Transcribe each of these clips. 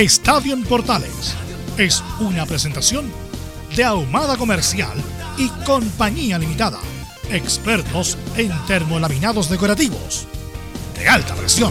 Estadio en Portales es una presentación de Ahumada Comercial y Compañía Limitada. Expertos en termolaminados decorativos de alta presión.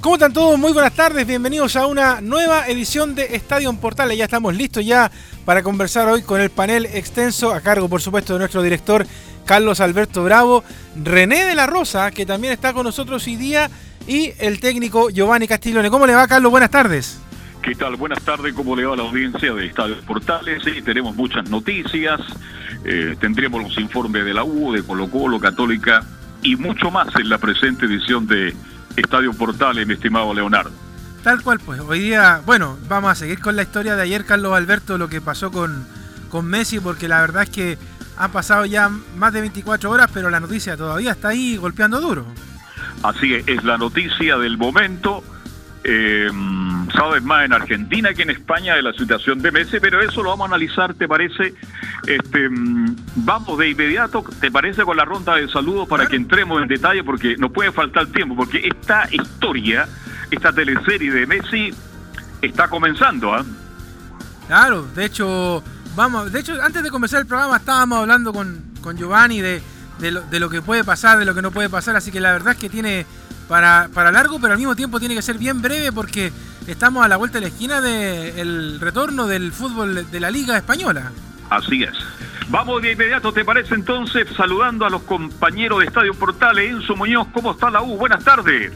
¿Cómo están todos? Muy buenas tardes, bienvenidos a una nueva edición de Estadio en Portales. Ya estamos listos ya para conversar hoy con el panel extenso, a cargo por supuesto de nuestro director Carlos Alberto Bravo, René de la Rosa, que también está con nosotros hoy día, y el técnico Giovanni Castiglione. ¿Cómo le va, Carlos? Buenas tardes. ¿Qué tal? Buenas tardes, ¿cómo le va a la audiencia de Estadio Portales? Sí, tenemos muchas noticias, eh, tendríamos los informes de la U, de Colo Colo, Católica y mucho más en la presente edición de Estadio Portales, mi estimado Leonardo. Tal cual, pues. Hoy día, bueno, vamos a seguir con la historia de ayer, Carlos Alberto, lo que pasó con, con Messi, porque la verdad es que han pasado ya más de 24 horas, pero la noticia todavía está ahí golpeando duro. Así es, es la noticia del momento. Eh, sabes más en Argentina que en España de la situación de Messi, pero eso lo vamos a analizar, ¿te parece? Este, mm, vamos de inmediato, ¿te parece con la ronda de saludos para que entremos en detalle? Porque nos puede faltar tiempo, porque esta historia, esta teleserie de Messi está comenzando, ¿ah? Claro, de hecho, vamos, de hecho, antes de comenzar el programa estábamos hablando con, con Giovanni de, de, lo, de lo que puede pasar, de lo que no puede pasar, así que la verdad es que tiene para, para largo, pero al mismo tiempo tiene que ser bien breve porque estamos a la vuelta de la esquina del retorno del fútbol de la Liga Española. Así es. Vamos de inmediato, ¿te parece entonces? Saludando a los compañeros de Estadio Portales, Enzo Muñoz, ¿cómo está la U? Buenas tardes.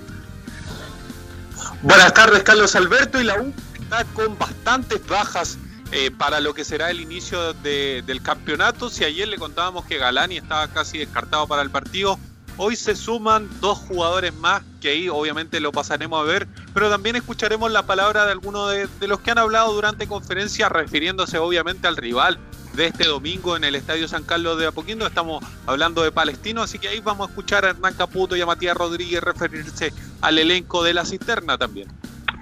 Buenas tardes, Carlos Alberto. Y la U está con bastantes bajas eh, para lo que será el inicio de, del campeonato. Si ayer le contábamos que Galani estaba casi descartado para el partido, hoy se suman dos jugadores más, que ahí obviamente lo pasaremos a ver, pero también escucharemos la palabra de algunos de, de los que han hablado durante conferencia, refiriéndose obviamente al rival de este domingo en el Estadio San Carlos de Apoquindo. Estamos hablando de Palestino, así que ahí vamos a escuchar a Hernán Caputo y a Matías Rodríguez referirse al elenco de la cisterna también.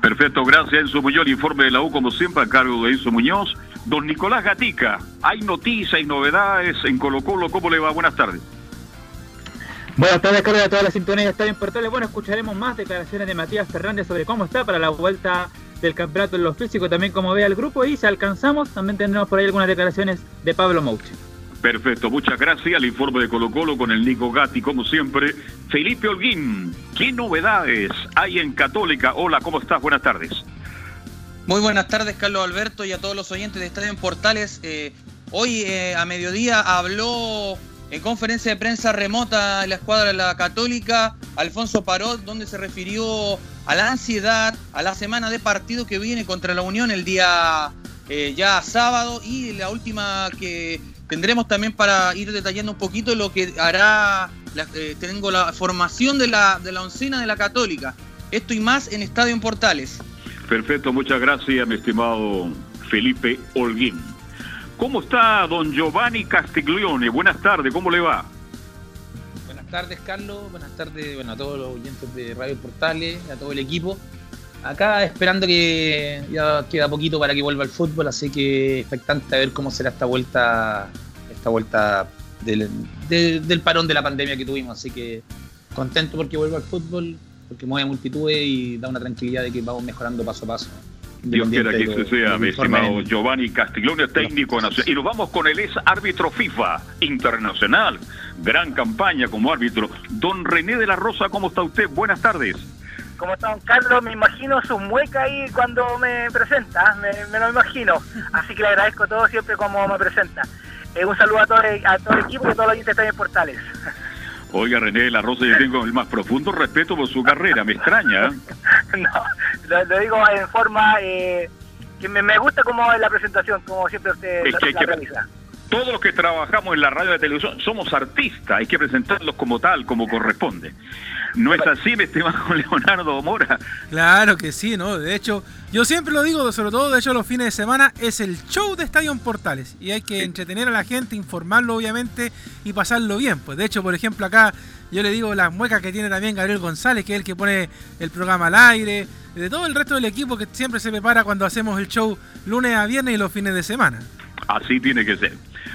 Perfecto, gracias Enzo Muñoz, el informe de la U como siempre a cargo de Enzo Muñoz. Don Nicolás Gatica, hay noticias, hay novedades en Colo Colo, ¿cómo le va? Buenas tardes. Buenas tardes, Carlos, a toda la sintonía de Estadio en Portales. Bueno, escucharemos más declaraciones de Matías Fernández sobre cómo está para la vuelta del campeonato en lo físico, también como ve el grupo, y si alcanzamos, también tendremos por ahí algunas declaraciones de Pablo Mouche. Perfecto, muchas gracias. El informe de Colo Colo con el Nico Gatti, como siempre. Felipe Holguín, ¿qué novedades hay en Católica? Hola, ¿cómo estás? Buenas tardes. Muy buenas tardes, Carlos Alberto, y a todos los oyentes de Estadio en Portales. Eh, hoy eh, a mediodía habló en conferencia de prensa remota la escuadra de la Católica Alfonso Parot, donde se refirió a la ansiedad, a la semana de partido que viene contra la Unión el día eh, ya sábado y la última que tendremos también para ir detallando un poquito lo que hará, la, eh, tengo la formación de la, de la oncena de la Católica. Esto y más en Estadio en Portales. Perfecto, muchas gracias, mi estimado Felipe Holguín. ¿Cómo está don Giovanni Castiglione? Buenas tardes, ¿cómo le va? Buenas tardes, Carlos. Buenas tardes bueno, a todos los oyentes de Radio Portales, a todo el equipo. Acá esperando que ya queda poquito para que vuelva el fútbol, así que expectante a ver cómo será esta vuelta, esta vuelta del, de, del parón de la pandemia que tuvimos. Así que contento porque vuelva al fútbol, porque mueve multitudes y da una tranquilidad de que vamos mejorando paso a paso. Dios quiera que se sea, mi estimado Giovanni Castiglione, técnico nacional. Y nos vamos con el ex árbitro FIFA internacional. Gran campaña como árbitro. Don René de la Rosa, ¿cómo está usted? Buenas tardes. ¿Cómo está don Carlos? Me imagino su mueca ahí cuando me presenta, me, lo imagino. Así que le agradezco todo siempre como me presenta. Eh, un saludo a todo, el, a todo el equipo y a todos los oyentes también portales. Oiga, René de la Rosa, yo tengo el más profundo respeto por su carrera, me extraña. no, lo, digo en forma eh, que me, gusta como la presentación, como siempre usted realiza. Todos los que trabajamos en la radio de televisión somos artistas, hay que presentarlos como tal, como corresponde. ¿No es así, mi estimado Leonardo Mora? Claro que sí, ¿no? De hecho, yo siempre lo digo, sobre todo de hecho los fines de semana, es el show de Estadio Portales. Y hay que entretener a la gente, informarlo obviamente y pasarlo bien. Pues de hecho, por ejemplo, acá yo le digo las muecas que tiene también Gabriel González, que es el que pone el programa al aire, de todo el resto del equipo que siempre se prepara cuando hacemos el show lunes a viernes y los fines de semana. Así tiene que ser.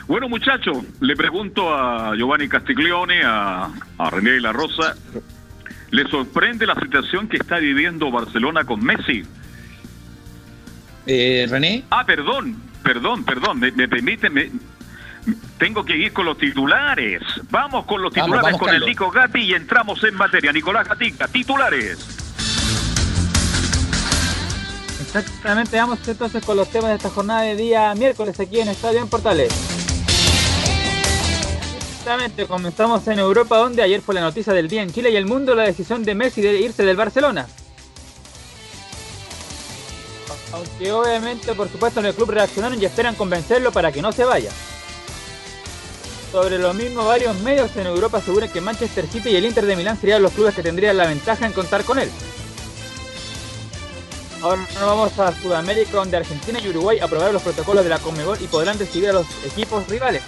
Bueno, muchachos, le pregunto a Giovanni Castiglione, a, a René de la Rosa, ¿Le sorprende la situación que está viviendo Barcelona con Messi? Eh, René. Ah, perdón, perdón, perdón, me, permite, tengo que ir con los titulares. Vamos con los titulares con el Nico Gatti y entramos en materia. Nicolás Gatica, titulares. Exactamente, vamos entonces con los temas de esta jornada de día miércoles aquí en Estadio en Portales. Exactamente, comenzamos en Europa donde ayer fue la noticia del día en Chile y el mundo la decisión de Messi de irse del Barcelona. Aunque obviamente por supuesto en el club reaccionaron y esperan convencerlo para que no se vaya. Sobre lo mismo, varios medios en Europa aseguran que Manchester City y el Inter de Milán serían los clubes que tendrían la ventaja en contar con él. Ahora nos vamos a Sudamérica donde Argentina y Uruguay aprobaron los protocolos de la Conmebol y podrán recibir a los equipos rivales.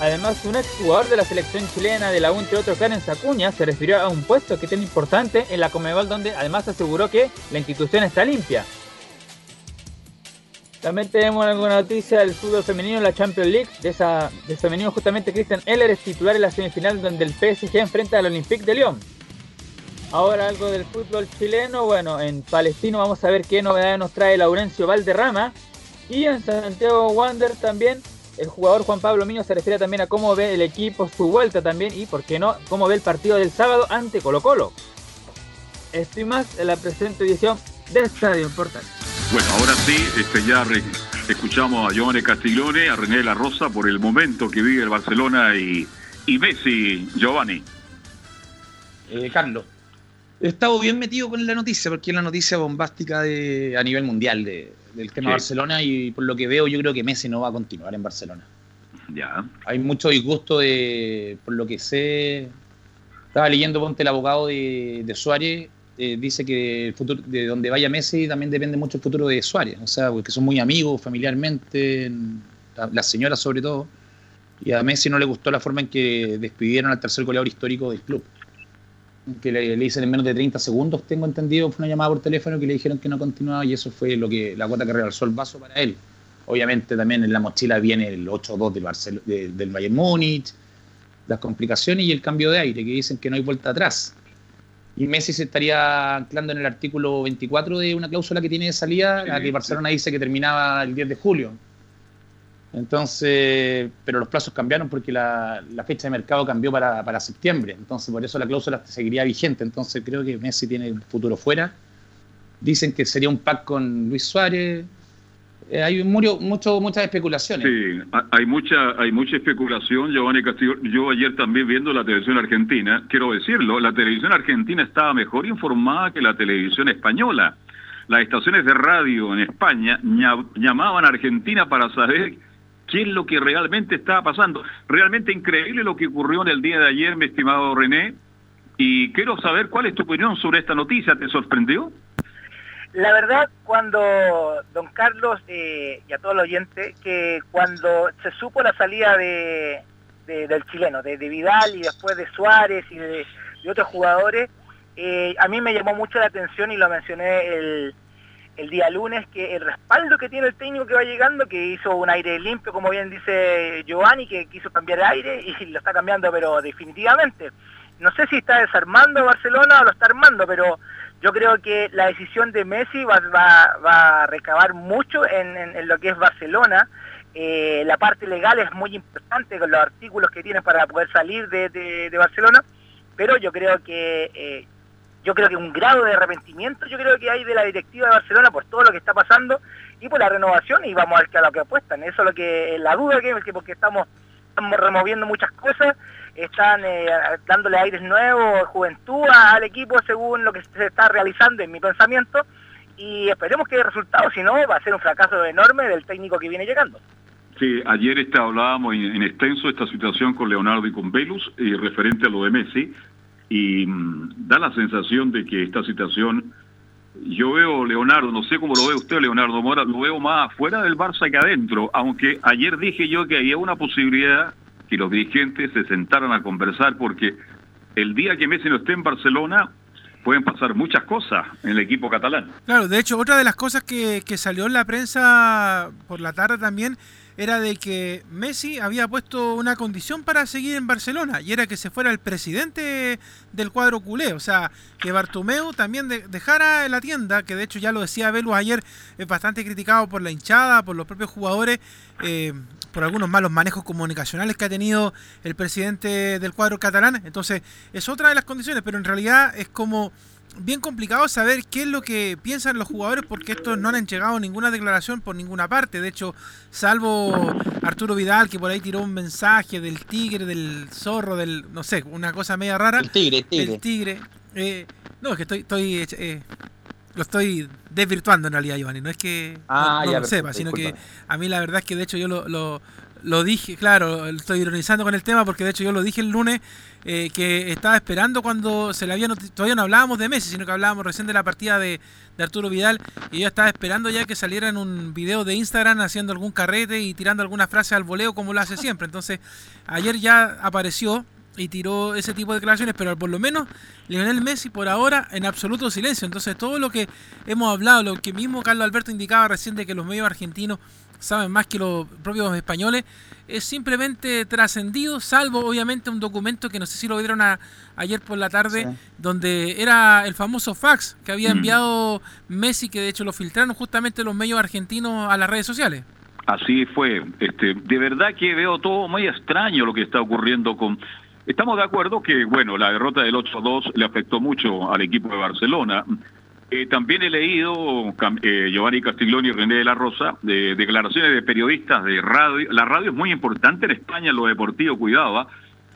Además, un exjugador de la selección chilena de la U, entre otros, Karen Sacuña, se refirió a un puesto que tiene importante en la Comebol, donde además aseguró que la institución está limpia. También tenemos alguna noticia del fútbol femenino en la Champions League. De esa, del femenino, justamente Christian Eller es titular en la semifinal donde el PSG enfrenta al Olympique de Lyon. Ahora algo del fútbol chileno. Bueno, en Palestino vamos a ver qué novedades nos trae Laurencio Valderrama. Y en Santiago Wander también el jugador Juan Pablo Miño se refiere también a cómo ve el equipo su vuelta también y, por qué no, cómo ve el partido del sábado ante Colo Colo. Estoy más en la presente edición de Estadio Portal. Bueno, ahora sí, este, ya escuchamos a Giovanni Castiglione, a René La Rosa por el momento que vive el Barcelona y, y Messi, Giovanni. Eh, Carlos, he estado bien metido con la noticia, porque es la noticia bombástica de, a nivel mundial de, del tema Barcelona y por lo que veo yo creo que Messi no va a continuar en Barcelona. Ya. Hay mucho disgusto de, por lo que sé, estaba leyendo ponte el abogado de, Suárez, eh, dice que el futuro, de donde vaya Messi también depende mucho el futuro de Suárez, o sea, porque son muy amigos familiarmente, las señoras sobre todo, y a Messi no le gustó la forma en que despidieron al tercer goleador histórico del club que le, le, dicen en menos de 30 segundos, tengo entendido, fue una llamada por teléfono que le dijeron que no continuaba y eso fue lo que la cuota que realzó el vaso para él. Obviamente también en la mochila viene el 8-2 del, del Bayern Múnich, las complicaciones y el cambio de aire, que dicen que no hay vuelta atrás. Y Messi se estaría anclando en el artículo 24 de una cláusula que tiene de salida, la que Barcelona dice que terminaba el 10 de julio. Entonces, pero los plazos cambiaron porque la, fecha de mercado cambió para, septiembre. Entonces, por eso la cláusula seguiría vigente. Entonces, creo que Messi tiene un futuro fuera. Dicen que sería un pack con Luis Suárez. Eh, hay mucho, mucho, muchas especulaciones. Sí, hay mucha, hay mucha especulación, Giovanni Castillo. Yo ayer también viendo la televisión argentina, quiero decirlo, la televisión argentina estaba mejor informada que la televisión española. Las estaciones de radio en España llamaban a Argentina para saber qué es lo que realmente estaba pasando. Realmente increíble lo que ocurrió en el día de ayer, mi estimado René, y quiero saber cuál es tu opinión sobre esta noticia. ¿Te sorprendió? La verdad, cuando don Carlos eh, y a todos los oyentes, que cuando se supo la salida de, del chileno, de, Vidal y después de Suárez y de, otros jugadores, eh, a mí me llamó mucho la atención y lo mencioné el, el día lunes que el respaldo que tiene el técnico que va llegando, que hizo un aire limpio, como bien dice Giovanni, que quiso cambiar de aire y lo está cambiando, pero definitivamente. No sé si está desarmando Barcelona o lo está armando, pero yo creo que la decisión de Messi va, va, a recabar mucho en, lo que es Barcelona. Eh, la parte legal es muy importante con los artículos que tiene para poder salir de, Barcelona, pero yo creo que eh, yo creo que un grado de arrepentimiento yo creo que hay de la directiva de Barcelona por todo lo que está pasando y por la renovación y vamos a ver a lo que apuestan. Eso es lo que la duda que, que porque estamos, estamos removiendo muchas cosas están eh, dándole aires nuevos, juventud al equipo según lo que se está realizando en mi pensamiento y esperemos que el resultado, si no, va a ser un fracaso enorme del técnico que viene llegando. Sí, ayer está, hablábamos en, extenso esta situación con Leonardo y con Velus, y referente a lo de Messi, y mm, da la sensación de que esta situación, yo veo Leonardo, no sé cómo lo ve usted Leonardo Mora, lo veo más fuera del Barça que adentro, aunque ayer dije yo que había una posibilidad que los dirigentes se sentaran a conversar porque el día que Messi no esté en Barcelona pueden pasar muchas cosas en el equipo catalán. Claro, de hecho, otra de las cosas que, que salió en la prensa por la tarde también era de que Messi había puesto una condición para seguir en Barcelona y era que se fuera el presidente del cuadro culé, o sea, que Bartomeu también dejara la tienda, que de hecho ya lo decía Velu ayer, es bastante criticado por la hinchada, por los propios jugadores, eh, por algunos malos manejos comunicacionales que ha tenido el presidente del cuadro catalán, entonces es otra de las condiciones, pero en realidad es como bien complicado saber qué es lo que piensan los jugadores porque estos no han llegado ninguna declaración por ninguna parte. De hecho, salvo Arturo Vidal que por ahí tiró un mensaje del tigre, del zorro, del no sé, una cosa media rara. El tigre, tigre. El tigre. Eh, no, es que estoy, estoy eh, lo estoy desvirtuando en realidad, Giovanni. No es que ah, no, lo sepa, sino que a mí la verdad es que de hecho yo lo, lo, lo dije, claro, estoy ironizando con el tema porque de hecho yo lo dije el lunes eh, que estaba esperando cuando se le había todavía no hablábamos de Messi, sino que hablábamos recién de la partida de, Arturo Vidal y yo estaba esperando ya que saliera en un video de Instagram haciendo algún carrete y tirando alguna frase al voleo como lo hace siempre. Entonces, ayer ya apareció y tiró ese tipo de declaraciones, pero por lo menos Lionel Messi por ahora en absoluto silencio. Entonces, todo lo que hemos hablado, lo que mismo Carlos Alberto indicaba recién de que los medios argentinos saben más que los propios españoles, es simplemente trascendido, salvo obviamente un documento que no sé si lo vieron ayer por la tarde, donde era el famoso fax que había mm. enviado Messi, que de hecho lo filtraron justamente los medios argentinos a las redes sociales. Así fue. Este, de verdad que veo todo muy extraño lo que está ocurriendo con... Estamos de acuerdo que, bueno, la derrota del 8-2 le afectó mucho al equipo de Barcelona. Eh, también he leído eh, Giovanni Castiglioni y René de la Rosa, de, declaraciones de periodistas de radio. La radio es muy importante en España, lo deportivo, cuidado, ¿ah?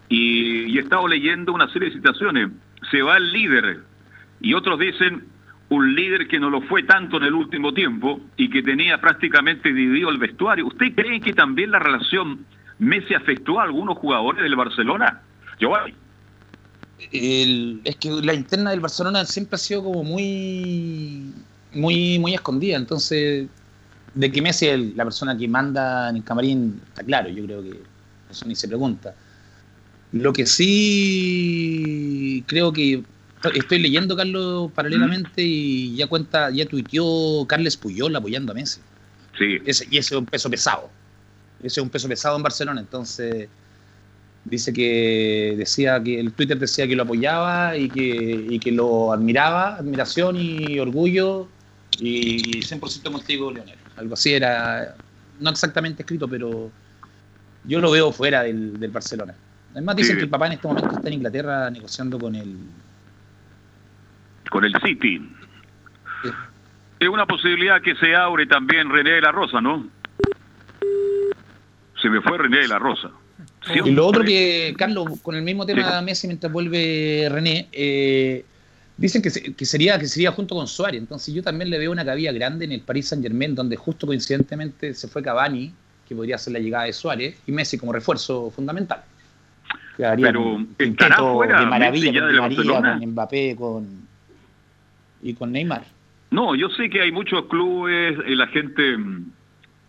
y, he estado leyendo una serie de citaciones. Se va el líder, y otros dicen un líder que no lo fue tanto en el último tiempo y que tenía prácticamente dividido el vestuario. ¿Usted cree que también la relación Messi afectó a algunos jugadores del Barcelona? Es que la interna del Barcelona siempre ha sido como muy, muy, muy escondida. Entonces, de que Messi es la persona que manda en el camarín, está claro, yo creo que eso ni se pregunta. Lo que sí creo que estoy leyendo, Carlos, paralelamente y ya cuenta, ya tuiteó Carles Puyol apoyando a Messi. Sí. Ese, y ese es un peso pesado. Ese es un peso pesado en Barcelona. Entonces, dice que decía que el Twitter decía que lo apoyaba y que, y que lo admiraba, admiración y orgullo y 100% contigo, Leonel. Algo así era, no exactamente escrito, pero yo lo veo fuera del, del Barcelona. Además dicen que el papá en este momento está en Inglaterra negociando con el... Con el City. Es una posibilidad que se abre también René de la Rosa, ¿no? Se me fue René de la Rosa y lo otro que, Carlos, con el mismo tema de Messi, mientras vuelve René, eh, dicen que, sería, que sería junto con Suárez. Entonces yo también le veo una cabida grande en el Paris Saint Germain, donde justo coincidentemente se fue Cavani, que podría ser la llegada de Suárez, y Messi como refuerzo fundamental. Pero estará fuera de maravilla, de María, con Mbappé con, y con Neymar. No, yo sé que hay muchos clubes, la gente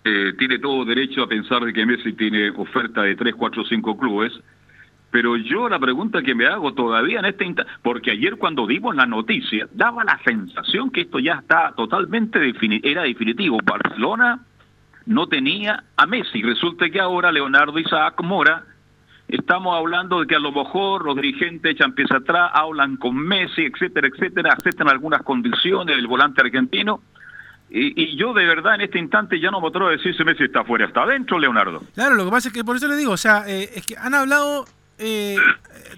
eh, tiene todo derecho a pensar de que Messi tiene oferta de 3, 4, 5 clubes, pero yo la pregunta que me hago todavía en este instante, porque ayer cuando dimos la noticia, daba la sensación que esto ya está totalmente definitivo, era definitivo. Barcelona no tenía a Messi. Resulta que ahora Leonardo Isaac Mora Estamos hablando de que a lo mejor los dirigentes echan pieza atrás, hablan con Messi, etcétera, etcétera, aceptan algunas condiciones del volante argentino. Y, yo de verdad en este instante ya no me atrevo a decir si Messi está afuera, está adentro, Leonardo. Claro, lo que pasa es que por eso le digo, o sea, eh, es que han hablado eh,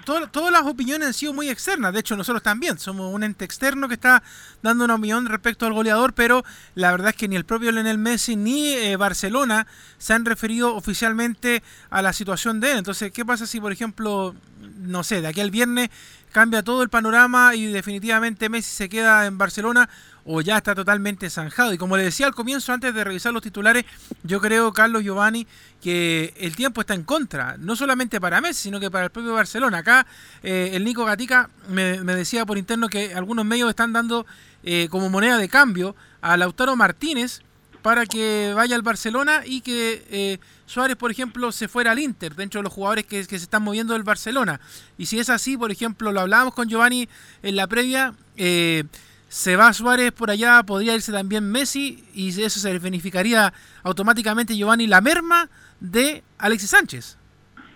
todas las opiniones han sido muy externas. De hecho, nosotros también somos un ente externo que está dando una opinión respecto al goleador, pero la verdad es que ni el propio Lionel Messi ni eh, Barcelona se han referido oficialmente a la situación de él. Entonces, ¿qué pasa si, por ejemplo, no sé, de aquí al viernes cambia todo el panorama y definitivamente Messi se queda en Barcelona o ya está totalmente zanjado. Y como le decía al comienzo, antes de revisar los titulares, yo creo, Carlos Giovanni, que el tiempo está en contra, no solamente para Messi, sino que para el propio Barcelona. Acá eh, el Nico Gatica me, decía por interno que algunos medios están dando eh, como moneda de cambio a Lautaro Martínez para que vaya al Barcelona y que eh, Suárez, por ejemplo, se fuera al Inter, dentro de los jugadores que, se están moviendo del Barcelona. Y si es así, por ejemplo, lo hablábamos con Giovanni en la previa, eh, se va Suárez por allá, podría irse también Messi y eso se beneficiaría automáticamente Giovanni la merma de Alexis Sánchez.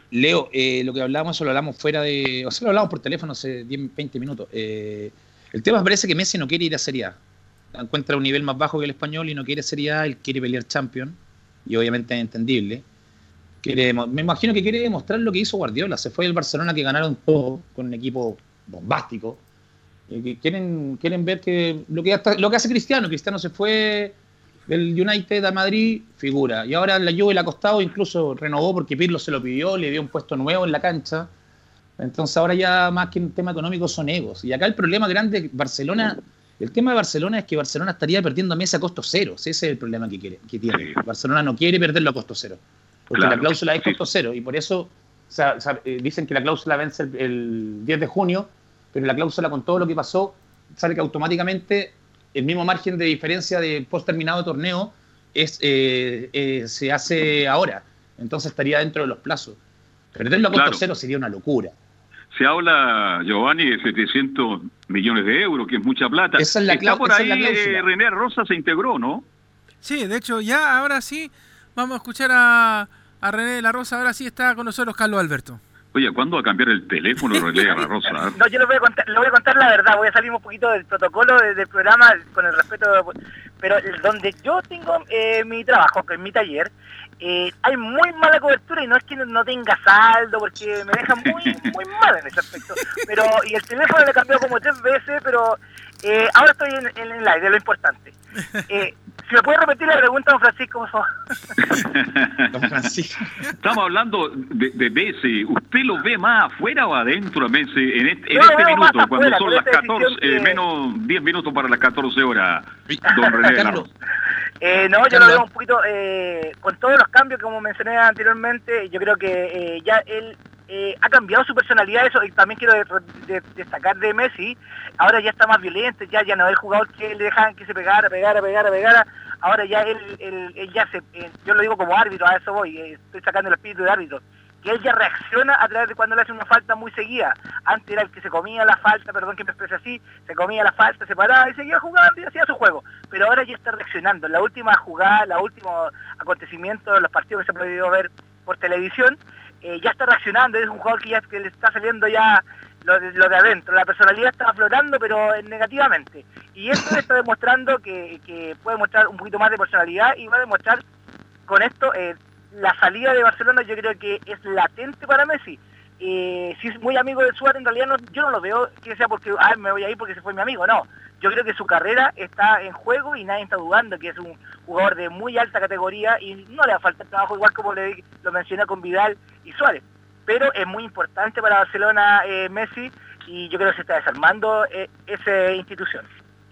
Leo, eh, lo que hablamos, eso lo hablamos fuera de. O sea, lo hablamos por teléfono hace 10, 20 minutos. El tema parece que Messi no quiere ir a Serie A. Encuentra un nivel más bajo que el español y no quiere Serie A, él quiere pelear Champion. Y obviamente es entendible. me imagino que quiere demostrar lo que hizo Guardiola. Se fue el Barcelona que ganaron todo con un equipo bombástico eh, quieren, quieren ver que lo que, lo que hace Cristiano, Cristiano se fue del United a Madrid, figura. Y ahora la Juve le ha costado, incluso renovó porque Pirlo se lo pidió, le dio un puesto nuevo en la cancha. Entonces ahora ya más que un tema económico son egos. Y acá el problema grande, Barcelona, el tema de Barcelona es que Barcelona estaría perdiendo a Messi a costo cero. Ese es el problema que, quiere, que tiene. Barcelona no quiere perderlo a costo cero. Porque la cláusula es costo cero. Y por eso eh, dicen que la cláusula vence el 10 de junio pero la cláusula con todo lo que pasó sale que automáticamente el mismo margen de diferencia de post terminado de torneo es, eh, eh, se hace ahora. Entonces estaría dentro de los plazos. Perderlo a costo cero sería una locura. Se habla, Giovanni, de 700 millones de euros, que es mucha plata. Esa es la Está por ahí, eh, René Rosa se integró, ¿no? Sí, de hecho, ya ahora sí, vamos a escuchar a, a René La Rosa. Ahora sí está con nosotros Carlos Alberto. Oye, ¿cuándo va a cambiar el teléfono, René la Rosa? No, yo le voy, a contar, le voy a contar la verdad, voy a salir un poquito del protocolo del programa con el respeto, pero donde yo tengo eh, mi trabajo, que es mi taller, eh, hay muy mala cobertura y no es que no tenga saldo, porque me deja muy muy mal en ese aspecto. Pero Y el teléfono le cambiado como tres veces, pero eh, ahora estoy en, en el aire, lo importante. Eh, si me puede repetir la pregunta, don Francisco, por favor. don Francisco. Estamos hablando de, de Messi. ¿Usted lo ve más afuera o adentro a Messi en este, en este minuto, cuando son las 14, eh, menos 10 minutos para las 14 horas, don René eh, no, yo lo veo un poquito, eh, con todos los cambios como mencioné anteriormente, yo creo que eh, ya él eh, ha cambiado su personalidad, eso, y también quiero destacar de Messi, ahora ya está más violento, ya, ya no es el jugador que le dejan que se pegara, pegara, pegara, pegara, ahora ya él, él, ya se, eh, yo lo digo como árbitro, a eso voy, estoy sacando el espíritu de árbitro, que él ya reacciona a través de cuando le hace una falta muy seguida. Antes era el que se comía la falta, perdón que me exprese así, se comía la falta, se paraba y seguía jugando y hacía su juego. Pero ahora ya está reaccionando. La última jugada, la último acontecimiento de los partidos que se ha podido ver por televisión, eh, ya está reaccionando, es un jugador que ya que le está saliendo ya lo de, lo de adentro, la personalidad está flotando pero negativamente. Y esto está demostrando que, que, puede mostrar un poquito más de personalidad y va a demostrar con esto eh, la salida de Barcelona yo creo que es latente para Messi. Eh, si es muy amigo de Suárez, en realidad no, yo no lo veo que sea porque ah, me voy a ir porque se fue mi amigo, no. Yo creo que su carrera está en juego y nadie está dudando que es un jugador de muy alta categoría y no le va a faltar trabajo, igual como le, lo menciona con Vidal y Suárez. Pero es muy importante para Barcelona eh, Messi y yo creo que se está desarmando eh, esa institución.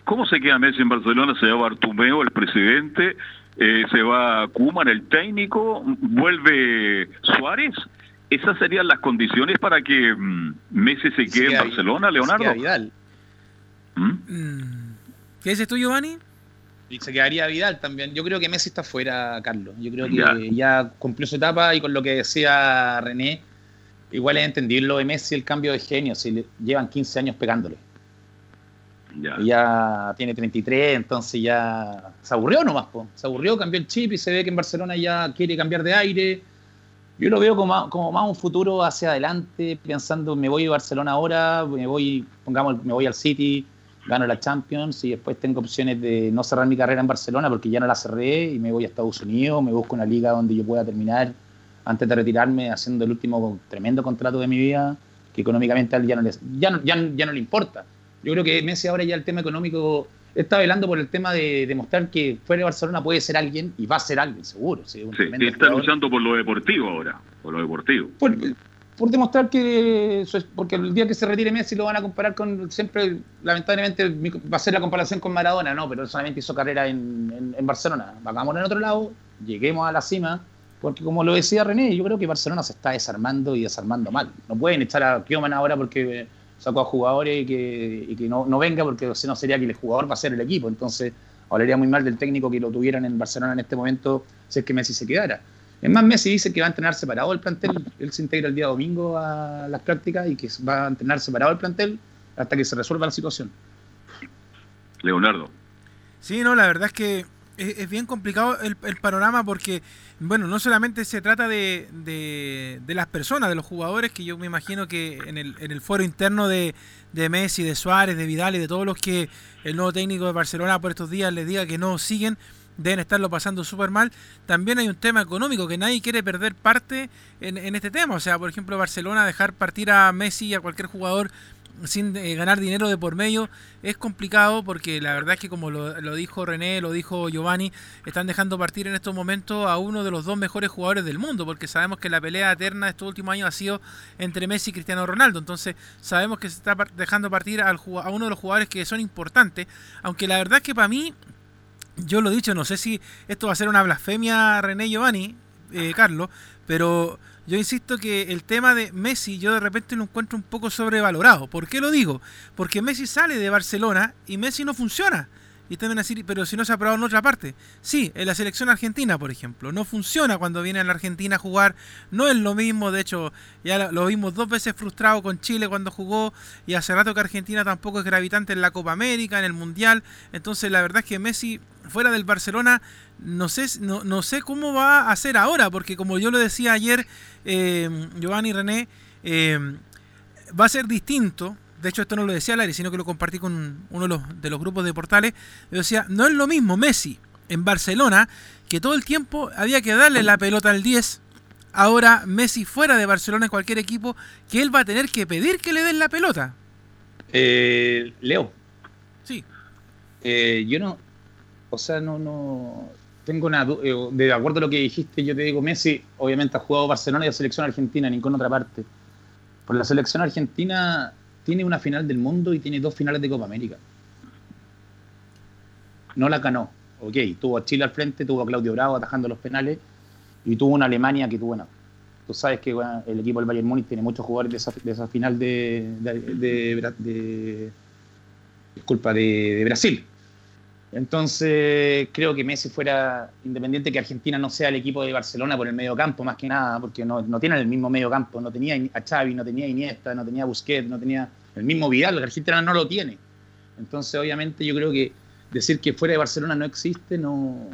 ¿Cómo se queda Messi en Barcelona? ¿Se va Bartumeo, el presidente? Eh, ¿Se va Kuman, el técnico? ¿Vuelve Suárez? ¿Esas serían las condiciones para que mm, Messi se quede en Barcelona, Leonardo? Vidal. ¿Mm? Mm. ¿Qué dices tú, Giovanni? Y se quedaría Vidal también. Yo creo que Messi está fuera, Carlos. Yo creo que ya. cumplió su etapa y con lo que decía René, igual es entendible lo de Messi el cambio de genio. Si le llevan 15 años pegándole. Ya. ya tiene 33, entonces ya se aburrió nomás. Po. Se aburrió, cambió el chip y se ve que en Barcelona ya quiere cambiar de aire. Yo lo veo como, como más un futuro hacia adelante, pensando, me voy a Barcelona ahora, me voy, pongamos, me voy al City, gano la Champions y después tengo opciones de no cerrar mi carrera en Barcelona porque ya no la cerré y me voy a Estados Unidos, me busco una liga donde yo pueda terminar antes de retirarme haciendo el último tremendo contrato de mi vida que económicamente a él ya no, ya, no, ya, no le importa. Yo creo que Messi ahora ya el tema económico está velando por el tema de demostrar que fuera de Barcelona puede ser alguien y va a ser alguien, seguro. Sí, está luchando por lo deportivo ahora, por lo deportivo. Por, demostrar que, porque el día que se retire Messi lo van a comparar con, siempre, lamentablemente, va a ser la comparación con Maradona, no, pero solamente hizo carrera en, en, Barcelona. Vamos en otro lado, lleguemos a la cima, porque como lo decía René, yo creo que Barcelona se está desarmando y desarmando mal. No pueden echar a Kioman ahora porque sacó a jugadores y que, que no, no, venga porque si no sería que el jugador va a ser el equipo. Entonces, hablaría muy mal del técnico que lo tuvieran en Barcelona en este momento si es que Messi se quedara. Es más, Messi dice que va a entrenar separado el plantel. Él se integra el día domingo a las prácticas y que va a entrenar separado el plantel hasta que se resuelva la situación. Leonardo. Sí, no, la verdad es que es, bien complicado el, panorama porque, bueno, no solamente se trata de, de, las personas, de los jugadores, que yo me imagino que en el, en el foro interno de, de Messi, de Suárez, de Vidal y de todos los que el nuevo técnico de Barcelona por estos días les diga que no siguen, deben estarlo pasando súper mal. También hay un tema económico, que nadie quiere perder parte en, en, este tema. O sea, por ejemplo, Barcelona dejar partir a Messi y a cualquier jugador sin eh, ganar dinero de por medio es complicado porque la verdad es que como lo, dijo René, lo dijo Giovanni, están dejando partir en estos momentos a uno de los dos mejores jugadores del mundo porque sabemos que la pelea eterna estos últimos años ha sido entre Messi y Cristiano Ronaldo. Entonces sabemos que se está dejando partir al, a uno de los jugadores que son importantes, aunque la verdad es que para mí, yo lo he dicho, no sé si esto va a ser una blasfemia René Giovanni, eh, Carlos, pero yo insisto que el tema de Messi yo de repente lo encuentro un poco sobrevalorado. ¿Por qué lo digo? Porque Messi sale de Barcelona y Messi no funciona. Y también así, pero si no se ha probado en otra parte. Sí, en la selección argentina, por ejemplo. No funciona cuando viene a la Argentina a jugar. No es lo mismo. De hecho, ya lo vimos dos veces frustrado con Chile cuando jugó. Y hace rato que Argentina tampoco es gravitante en la Copa América, en el Mundial. Entonces, la verdad es que Messi, fuera del Barcelona, no sé, no, no sé cómo va a ser ahora. Porque como yo lo decía ayer, eh, Giovanni René, eh, va a ser distinto de hecho esto no lo decía al aire, sino que lo compartí con uno de los, de los grupos de portales, yo decía, no es lo mismo Messi en Barcelona, que todo el tiempo había que darle la pelota al 10, ahora Messi fuera de Barcelona en cualquier equipo, que él va a tener que pedir que le den la pelota. Eh, Leo. Sí. Eh, yo no, o sea, no, no, tengo una eh, de acuerdo a lo que dijiste, yo te digo, Messi obviamente ha jugado Barcelona y la selección argentina, en ninguna otra parte. Por la selección argentina tiene una final del mundo y tiene dos finales de Copa América. No la ganó. Ok, tuvo a Chile al frente, tuvo a Claudio Bravo atajando los penales y tuvo una Alemania que tuvo bueno, Tú sabes que el equipo del Bayern Múnich tiene muchos jugadores de esa, final de, de, disculpa, de, Brasil. Entonces, creo que Messi fuera independiente que Argentina no sea el equipo de Barcelona por el medio campo, más que nada, porque no, no tienen el mismo medio campo. No tenía a Xavi, no tenía a Iniesta, no tenía a Busquets, no tenía el mismo Vidal, Argentina no lo tiene. Entonces, obviamente, yo creo que decir que fuera de Barcelona no existe, no,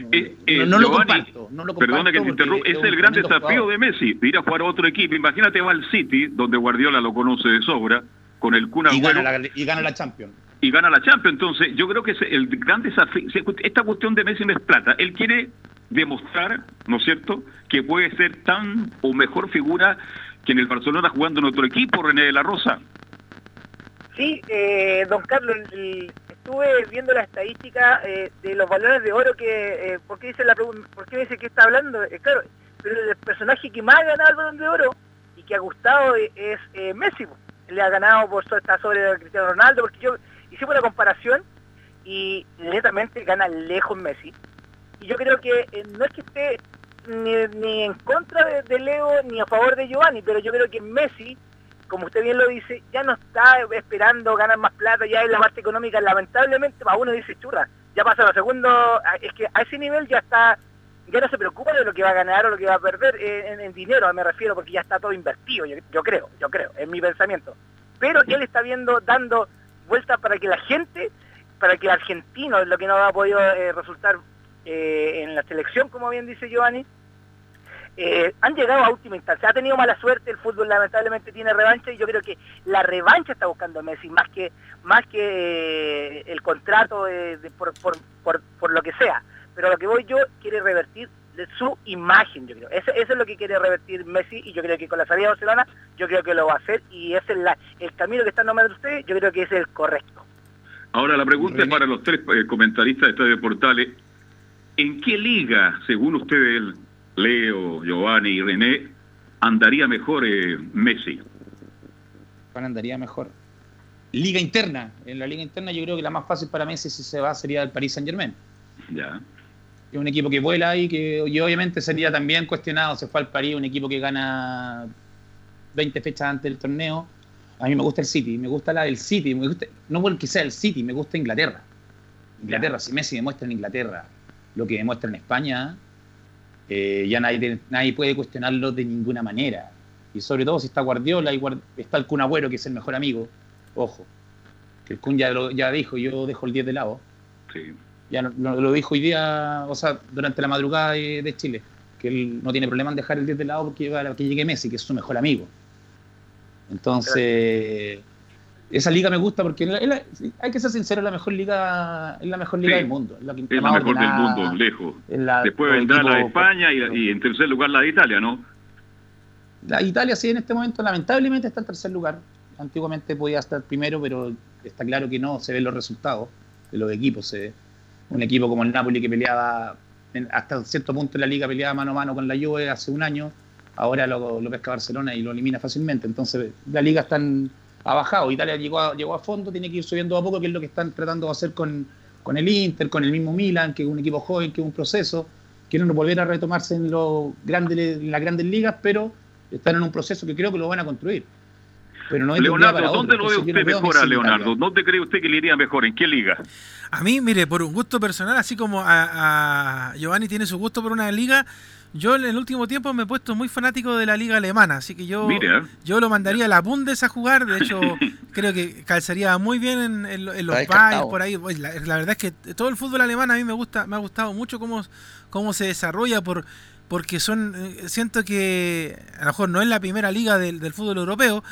no, eh, eh, lo comparto, no, lo Perdona que te interrumpa, es, el gran desafío de Messi, ir a jugar a otro equipo. Imagínate va al City, donde Guardiola lo conoce de sobra, con el Kun y, gana la, y gana la Champions. Y gana la Champions. Entonces, yo creo que es el gran desafío. Esta cuestión de Messi no es plata. Él quiere demostrar, ¿no es cierto?, que puede ser tan o mejor figura que en el Barcelona jugando en otro equipo, René de la Rosa. Sí, eh, don Carlos, estuve viendo la estadística eh, de los valores de oro que, eh, ¿por qué dice la por qué dice que está hablando? Eh, claro, pero el personaje que más ha ganado el balón de oro y que ha gustado es Messi, le ha ganado por estar sobre Cristiano Ronaldo, porque yo hicimos una comparación y netamente gana lejos Messi. Y yo creo que no es que esté ni, en contra de, Leo ni a favor de Giovanni, pero yo creo que Messi como usted bien lo dice, ya no está esperando ganar más plata, ya en la parte económica, lamentablemente, para uno dice churra, ya pasa lo segundo, es que a ese nivel ya está, ya no se preocupa de lo que va a ganar o lo que va a perder en, dinero, me refiero, porque ya está todo invertido, yo, creo, yo creo, es mi pensamiento. Pero él está viendo, dando vueltas para que la gente, para que el argentino, lo que no ha podido eh, resultar eh, en la selección, como bien dice Giovanni, eh, han llegado a última instancia. Ha tenido mala suerte, el fútbol lamentablemente tiene revancha y yo creo que la revancha está buscando Messi, más que, más que eh, el contrato de, por, por, por, lo que sea. Pero lo que voy yo, quiere revertir su imagen, yo creo. Eso, eso, es lo que quiere revertir Messi y yo creo que con la salida de Barcelona, yo creo que lo va a hacer y ese es la, el camino que están nombrando ustedes, yo creo que es el correcto. Ahora la pregunta es para los tres eh, comentaristas de Estadio Portales. ¿En qué liga, según ustedes, Leo, Giovanni y René, andaría mejor eh, Messi? ¿Cuál andaría mejor? Liga interna. En la liga interna yo creo que la más fácil para Messi si se va sería el Paris Saint Germain. Ya. Es un equipo que vuela y que y obviamente sería también cuestionado. Se fue al París, un equipo que gana 20 fechas antes del torneo. A mí me gusta el City, me gusta la del City, me gusta, no porque sea el City, me gusta Inglaterra. Inglaterra, si Messi demuestra en Inglaterra lo que demuestra en España, eh, ya nadie, nadie puede cuestionarlo de ninguna manera. Y sobre todo si está Guardiola y está el Kun Agüero, que es el mejor amigo. Ojo, que el Kun ya, lo, ya dijo, yo dejo el 10 de lado. Sí. Ya lo, lo, dijo hoy día, o sea, durante la madrugada de, de, Chile, que él no tiene problema en dejar el 10 de lado porque va a que llegue Messi, que es su mejor amigo. Entonces, esa liga me gusta porque la, la, hay que ser sincero, es la mejor liga, es la mejor liga Sí. del mundo. Es la, Es mejor del mundo, lejos. Después vendrá la de España y, y en tercer lugar la de Italia, ¿no? La Italia sí en este momento lamentablemente está en tercer lugar. Antiguamente podía estar primero, pero está claro que no, se ven los resultados de los equipos. Se ve. Un equipo como el Napoli que peleaba en- hasta cierto punto en la liga, peleaba mano a mano con la Juve hace un año, ahora lo, lo pesca Barcelona y lo elimina fácilmente. Entonces la liga está en- ha bajado. Italia llegó a, llegó a fondo, tiene que ir subiendo a poco, que es lo que están tratando de hacer con, con el Inter, con el mismo Milan, que es un equipo joven, que es un proceso. Quieren volver a retomarse en, los grandes, en las grandes ligas, pero están en un proceso que creo que lo van a construir. Pero no Leonardo, otro. ¿dónde lo ve usted mejor a Leonardo? ¿Dónde cree usted que le iría mejor? ¿En qué liga? A mí, mire, por un gusto personal, así como a, a Giovanni tiene su gusto por una liga, yo en el último tiempo me he puesto muy fanático de la liga alemana, así que yo, Mira. yo lo mandaría a la Bundes a jugar, de hecho creo que calzaría muy bien en, en lo- en los descartado. por ahí. Pues, La, la verdad es que todo el fútbol alemán a mí me gusta, me ha gustado mucho cómo, cómo se desarrolla por porque son eh, siento que a lo mejor no es la primera liga del, del fútbol europeo,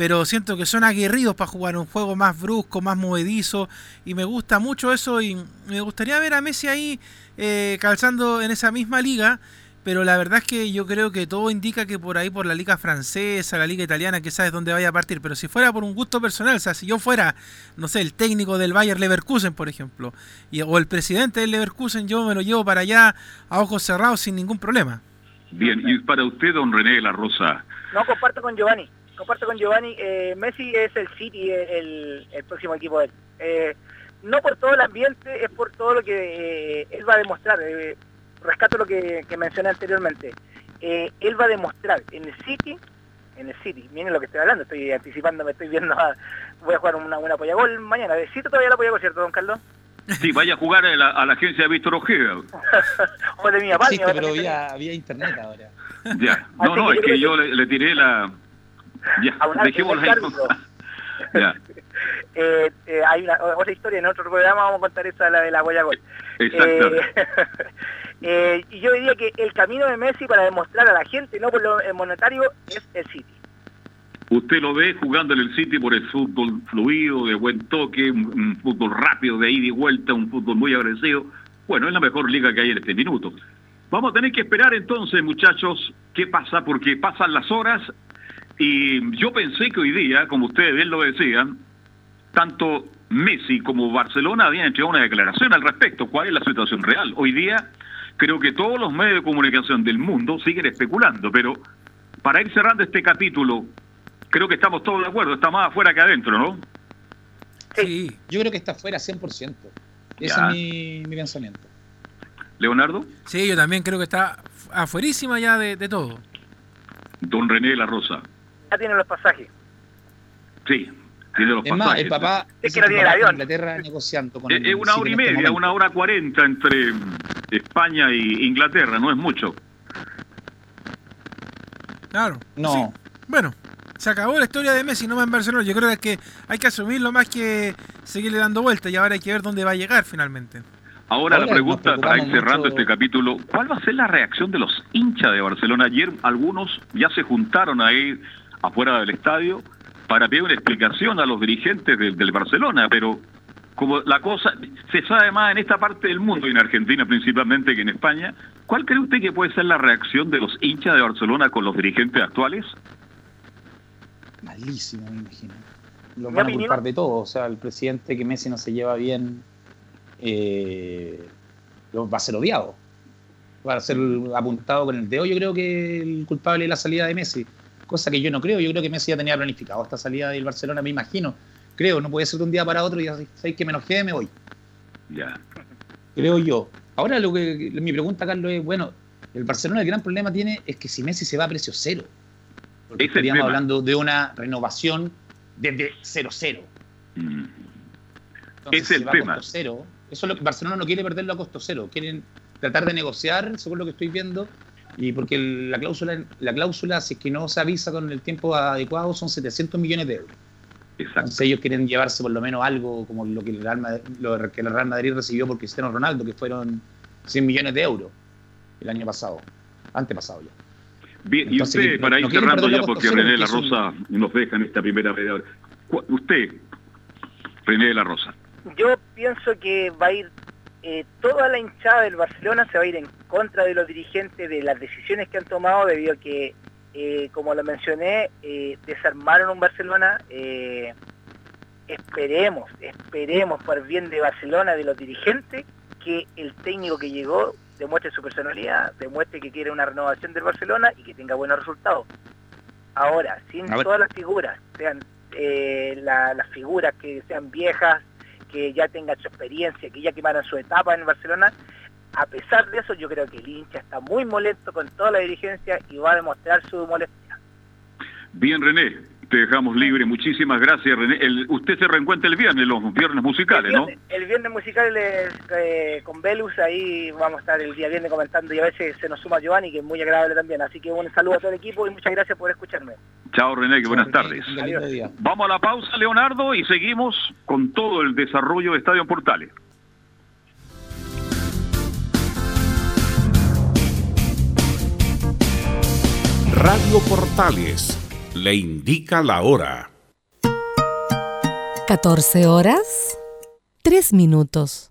pero siento que son aguerridos para jugar un juego más brusco, más movedizo, y me gusta mucho eso y me gustaría ver a Messi ahí eh, calzando en esa misma liga, pero la verdad es que yo creo que todo indica que por ahí, por la liga francesa, la liga italiana, que sabes dónde vaya a partir, pero si fuera por un gusto personal, o sea, si yo fuera, no sé, el técnico del Bayer Leverkusen, por ejemplo, y, o el presidente del Leverkusen, yo me lo llevo para allá a ojos cerrados sin ningún problema. Bien, y para usted, don René de la Rosa, No, comparto con Giovanni. Comparto con Giovanni. eh, Messi es el City, el, el próximo equipo de él. Eh, no por todo el ambiente, es por todo lo que eh, él va a demostrar. Eh, rescato lo que, que mencioné anteriormente. Eh, él va a demostrar en el City, en el City, miren lo que estoy hablando, estoy anticipando, me estoy viendo, a- voy a jugar una buena apoyagol mañana. ¿Cito todavía el apoyagol, cierto, don Carlos? sí, vaya a jugar a la, a la agencia de Víctor Ojeda. O de mi papá. Existe, pero vía, vía internet ahora. Ya, no, no, es que yo le, le tiré la... Ya, un ahí. Ya, Eh, eh, hay una, otra historia, en otro programa vamos a contar esa, la de la Guayagol. exacto. Eh, eh, y yo diría que el camino de Messi para demostrar a la gente, no por lo monetario, es el City. Usted lo ve jugando en el City por el fútbol fluido, de buen toque, un, un fútbol rápido, de ida y vuelta, un fútbol muy agresivo. Bueno, es la mejor liga que hay en este minuto. Vamos a tener que esperar entonces, muchachos, qué pasa, porque pasan las horas y yo pensé que hoy día, como ustedes bien lo decían, tanto Messi como Barcelona habían hecho una declaración al respecto. ¿Cuál es la situación real? Hoy día creo que todos los medios de comunicación del mundo siguen especulando, pero para ir cerrando este capítulo, creo que estamos todos de acuerdo, está más afuera que adentro, ¿no? Sí. Yo creo que está fuera 100%. Ese Ya. es mi, mi pensamiento. Leonardo, Sí, yo también creo que está afuerísima ya de, de todo. don René de la Rosa. Ya tienen los pasajes. Sí, tiene los Es más, pasajes. el papá Es que no tiene papá avión. Inglaterra negociando con Es, el es una hora y este media, una hora cuarenta entre España y Inglaterra, no es mucho. Claro. No. Sí. Bueno, se acabó la historia de Messi, no más en Barcelona. Yo creo que hay que asumirlo más que seguirle dando vueltas y ahora hay que ver dónde va a llegar finalmente. Ahora, la pregunta, para ir cerrando este capítulo, ¿cuál va a ser la reacción de los hinchas de Barcelona? Ayer algunos ya se juntaron ahí afuera del estadio para pedir una explicación a los dirigentes del Barcelona, pero como la cosa se sabe más en esta parte del mundo y en Argentina principalmente que en España, ¿cuál cree usted que puede ser la reacción de los hinchas de Barcelona con los dirigentes actuales? Malísimo, me imagino. Lo van a culpar de todo. O sea, el presidente que Messi no se lleva bien eh, va a ser odiado. Va a ser apuntado con el dedo. Yo creo que el culpable es la salida de Messi. Cosa que yo no creo. Yo creo que Messi ya tenía planificado esta salida del Barcelona, me imagino Creo, no puede ser de un día para otro y así, que me enojé, me voy. Ya. Creo yo. Ahora lo que mi pregunta, Carlos, es, bueno, el Barcelona el gran problema tiene es que si Messi se va a precio cero. Porque estaríamos hablando de una renovación desde 0-0. Mm. Es el tema. costo cero, eso es lo que Barcelona no quiere perderlo a costo cero. Quieren tratar de negociar, según lo que estoy viendo, y porque la cláusula, la cláusula, si es que no se avisa con el tiempo adecuado, son 700 millones de euros. Entonces ellos quieren llevarse por lo menos algo como lo que el Real Madrid, lo que el Real Madrid recibió por Cristiano Ronaldo, que fueron 100 millones de euros el año pasado, antepasado ya. Bien, y usted, para ir cerrando ya, porque René de la Rosa nos deja en esta primera media Usted, René de la Rosa. Yo pienso que va a ir, eh, toda la hinchada del Barcelona se va a ir en contra de los dirigentes, de las decisiones que han tomado, debido a que eh, como lo mencioné, eh, desarmaron un Barcelona. Eh, esperemos, esperemos por bien de Barcelona, de los dirigentes, que el técnico que llegó demuestre su personalidad, demuestre que quiere una renovación del Barcelona y que tenga buenos resultados. Ahora, sin todas las figuras, sean las figuras que sean viejas, que ya tengan su experiencia, que ya quemaran su etapa en Barcelona, a pesar de eso, yo creo que el hincha está muy molesto con toda la dirigencia y va a demostrar su molestia. Bien, René, te dejamos libre. Muchísimas gracias, René. usted se reencuentra el viernes, los viernes musicales, ¿no? El viernes musical eh, con Velus, ahí vamos a estar el día viernes comentando y a veces se nos suma Giovanni, que es muy agradable también. Así que un saludo a todo el equipo y muchas gracias por escucharme. Chao, René, que buenas tardes. Vamos a la pausa, Leonardo, y seguimos con todo el desarrollo de Estadio Portales. Radio Portales le indica la hora. 14 horas, 3 minutos.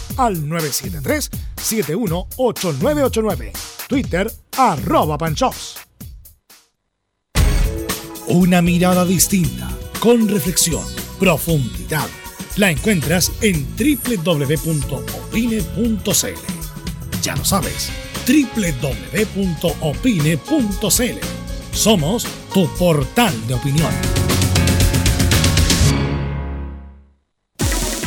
al 973-718989. Twitter arroba panchops. Una mirada distinta, con reflexión, profundidad. La encuentras en www.opine.cl. Ya lo sabes, www.opine.cl. Somos tu portal de opinión.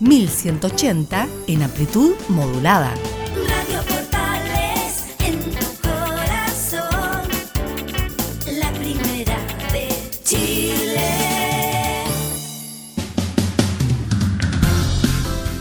1180 en amplitud modulada.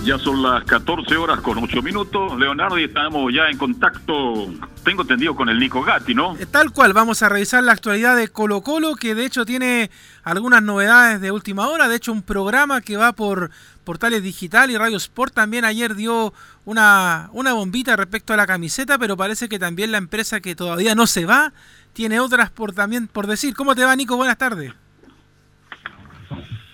Ya son las 14 horas con 8 minutos, Leonardo, y estamos ya en contacto, tengo entendido, con el Nico Gatti, ¿no? Eh, Tal cual, vamos a revisar la actualidad de Colo Colo, que de hecho tiene algunas novedades de última hora, de hecho un programa que va por portales digital y Radio Sport también ayer dio una, una bombita respecto a la camiseta, pero parece que también la empresa que todavía no se va tiene otras por también por decir. ¿Cómo te va Nico? Buenas tardes.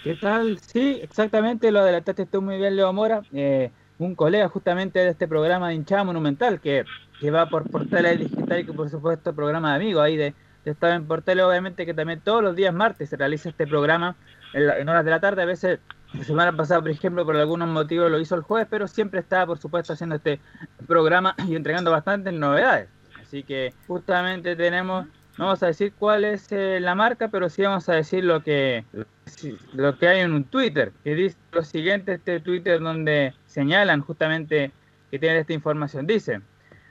¿Qué tal? Sí, exactamente, lo adelantaste tú muy bien, Leo Mora. Eh, un colega justamente de este programa de hinchada monumental que, que va por portales digital y que por supuesto programa de amigos ahí de, de Estado en Portales, obviamente que también todos los días martes se realiza este programa en, la- en horas de la tarde, a veces la semana pasada, por ejemplo, por algunos motivos lo hizo el jueves, pero siempre está, por supuesto, haciendo este programa y entregando bastantes novedades. Así que justamente tenemos, no vamos a decir cuál es eh, la marca, pero sí vamos a decir lo que, lo que hay en un Twitter, que dice lo siguiente, este Twitter donde señalan justamente que tienen esta información. Dice,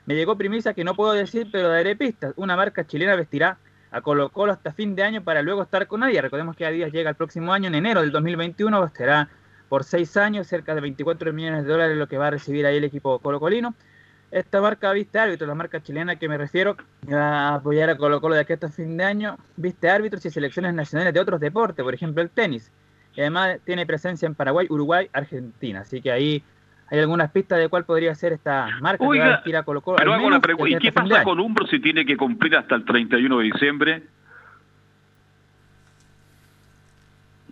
me llegó primicia que no puedo decir, pero daré pistas. Una marca chilena vestirá a Colo Colo hasta fin de año para luego estar con Adidas. Recordemos que Adidas llega el próximo año, en enero del 2021, será por seis años, cerca de 24 millones de dólares lo que va a recibir ahí el equipo colocolino. Esta marca viste árbitros, la marca chilena que me refiero, va a apoyar a Colo Colo de aquí hasta fin de año, viste árbitros y selecciones nacionales de otros deportes, por ejemplo el tenis. Y además tiene presencia en Paraguay, Uruguay, Argentina. Así que ahí hay algunas pistas de cuál podría ser esta marca que va a Oiga, a Colo Colo. pero hago una pregunta, ¿y qué pasa con Umbro si tiene que cumplir hasta el 31 de diciembre?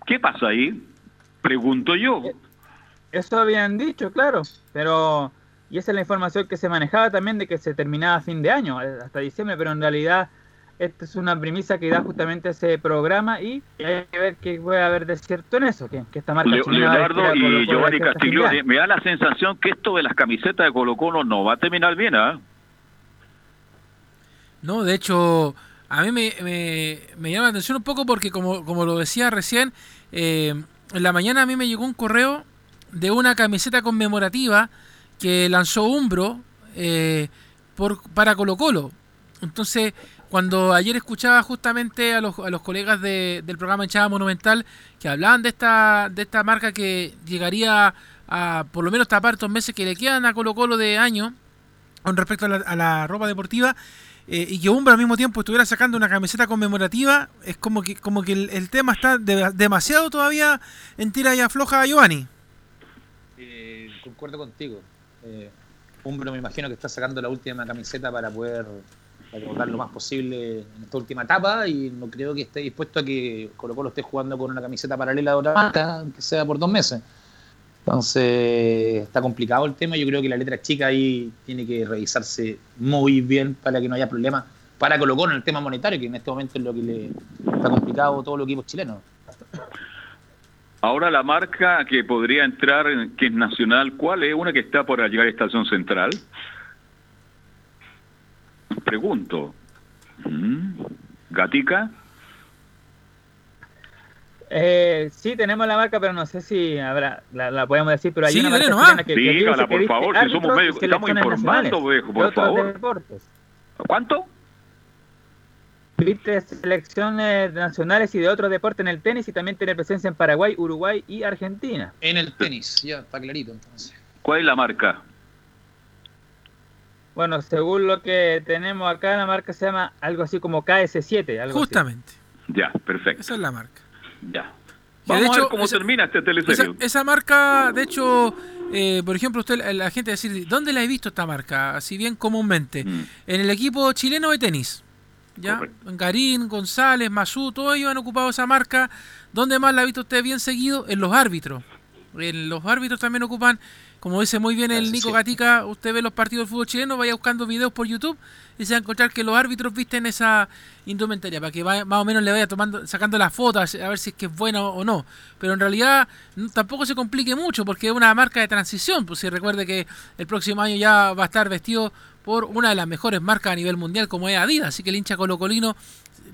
¿Qué pasa ahí? Pregunto yo. Eso habían dicho, claro, pero y esa es la información que se manejaba también de que se terminaba a fin de año, eh, hasta diciembre, pero en realidad esta es una premisa que da justamente ese programa y hay que ver qué puede haber de cierto en eso, que, que esta marca Leonardo y Giovanni Castiglione, año. me da la sensación que esto de las camisetas de Colo Colo no va a terminar bien, ¿ah? No, de hecho, a mí me, me- me llama la atención un poco porque, como, como lo decía recién, eh, en la mañana a mí me llegó un correo de una camiseta conmemorativa que lanzó Umbro eh, por, para Colo Colo. Entonces, cuando ayer escuchaba justamente a los, a los colegas de- del programa Hinchada Monumental que hablaban de esta, de esta marca que llegaría a por lo menos tapar estos meses que le quedan a Colo Colo de año con respecto a la, a la ropa deportiva eh, y que Umbro al mismo tiempo estuviera sacando una camiseta conmemorativa, es como que como que el, tema está de- demasiado todavía en tira y afloja Giovanni. Eh, concuerdo contigo. Eh, Umbro me imagino que está sacando la última camiseta para poder recordar lo más posible en esta última etapa y no creo que esté dispuesto a que Colo Colo esté jugando con una camiseta paralela de otra marca, aunque sea por dos meses. Entonces está complicado el tema. Yo creo que la letra chica ahí tiene que revisarse muy bien para que no haya problemas para Colo en el tema monetario, que en este momento es lo que le está complicado a todos los equipos chilenos. Ahora la marca que podría entrar, que es nacional, ¿cuál es? Una que está por llegar a Estación Central. Pregunto. Mm, ¿Gatica? Eh, sí, tenemos la marca, pero no sé si habrá, la, la podemos decir, pero hay Sí, una marca que, que Dígala, dice que por favor, si somos árbitros medio- y estamos informando, viejo, por favor. deportes. ¿Cuánto? Viste selecciones nacionales y de otros deportes en el tenis y también tiene presencia en Paraguay, Uruguay y Argentina. En el tenis, ya está clarito entonces. ¿Cuál es la marca? Bueno, según lo que tenemos acá, la marca se llama algo así como KS7. Algo así. Justamente, Ya, perfecto. esa es la marca. Ya. De Vamos a ver cómo esa- termina este Esa, teleserio. esa marca, de hecho, eh, por ejemplo, usted, la gente va a decir, ¿dónde la he visto esta marca? Así bien comúnmente. Mm, En el equipo chileno de tenis. ¿Ya? Correcto. Garín, González, Masú, todos ellos han ocupado esa marca. ¿Dónde más la ha visto usted bien seguido? En los árbitros. En los árbitros también ocupan, como dice muy bien el Nico. Gatica, usted ve los partidos del fútbol chileno, vaya buscando videos por YouTube y se va a encontrar que los árbitros visten esa indumentaria para que vaya- más o menos le vaya tomando, sacando las fotos a ver si es que es buena o no. Pero en realidad tampoco se complique mucho porque es una marca de transición. Pues si recuerde que el próximo año ya va a estar vestido por una de las mejores marcas a nivel mundial como es Adidas. Así que el hincha colocolino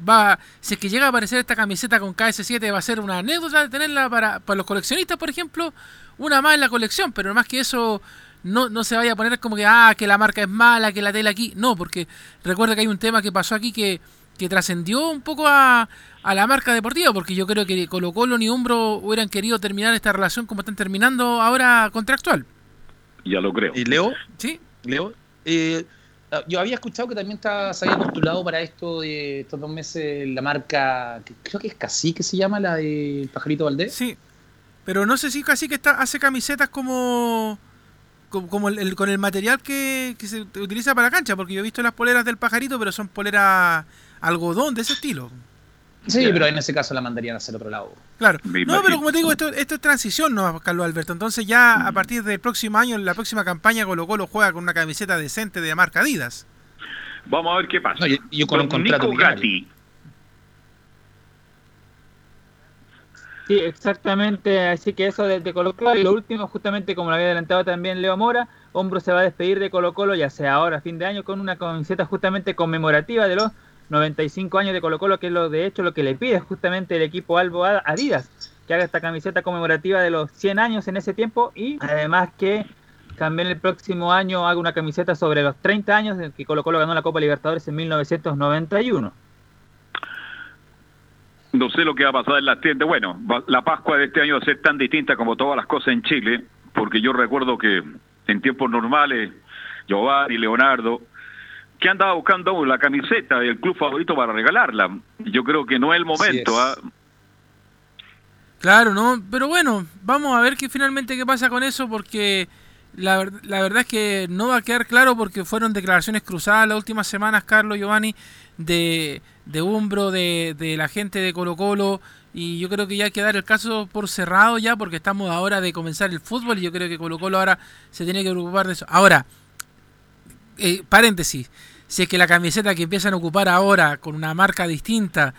va, si es que llega a aparecer esta camiseta con KS7 va a ser una anécdota de tenerla para, para los coleccionistas, por ejemplo, una más en la colección, pero más que eso no, no se vaya a poner como que, ah, que la marca es mala, que la tela aquí, no, porque recuerda que hay un tema que pasó aquí que, que trascendió un poco a, a la marca deportiva, porque yo creo que Colo Colo ni Umbro hubieran querido terminar esta relación como están terminando ahora contractual. Ya lo creo. ¿Y Leo? ¿Sí? Leo, eh, yo había escuchado que también está, se había postulado para esto de estos dos meses la marca, que creo que es Casi que se llama, la de Pajarito Valdés. Sí, pero no sé si casi que está, hace camisetas como como, como el, el- con el material que, que se utiliza para la cancha, porque yo he visto las poleras del pajarito, pero son poleras algodón de ese estilo. Sí, pero en ese caso la mandarían hacia el otro lado. Claro. No, pero como te digo, esto, esto es transición, ¿no, Carlos Alberto? Entonces ya a partir del próximo año, en la próxima campaña, Colo Colo juega con una camiseta decente de marca Adidas. Vamos a ver qué pasa. No, y- y yo con un Don contrato Nico millonario. Gatti. Sí, exactamente. Así que eso de, de Colo Colo. Y lo último, justamente como lo había adelantado también Leo Mora, Hombro se va a despedir de Colo Colo, ya sea ahora, fin de año, con una camiseta justamente conmemorativa de los 95 años de Colo Colo, que es lo de hecho lo que le pide justamente el equipo Albo Adidas, que haga esta camiseta conmemorativa de los 100 años en ese tiempo y además que también el próximo año haga una camiseta sobre los 30 años de que Colo Colo ganó la Copa Libertadores en 1991. No sé lo que va a pasar en las tiendas. Bueno, la Pascua de este año va a ser tan distinta como todas las cosas en Chile, porque yo recuerdo que en tiempos normales, Giovanni, Leonardo, que andaba buscando la camiseta del club favorito para regalarla. Yo creo que no es el momento. es. ¿ah? Claro, ¿no? Pero bueno, vamos a ver qué finalmente qué pasa con eso porque la, la verdad es que no va a quedar claro porque fueron declaraciones cruzadas las últimas semanas, Carlos Giovanni, de, de Umbro, de, de la gente de Colo Colo y yo creo que ya hay que dar el caso por cerrado ya porque estamos ahora de comenzar el fútbol y yo creo que Colo Colo ahora se tiene que preocupar de eso. Ahora, eh, paréntesis, si es que la camiseta que empiezan a ocupar ahora con una marca distinta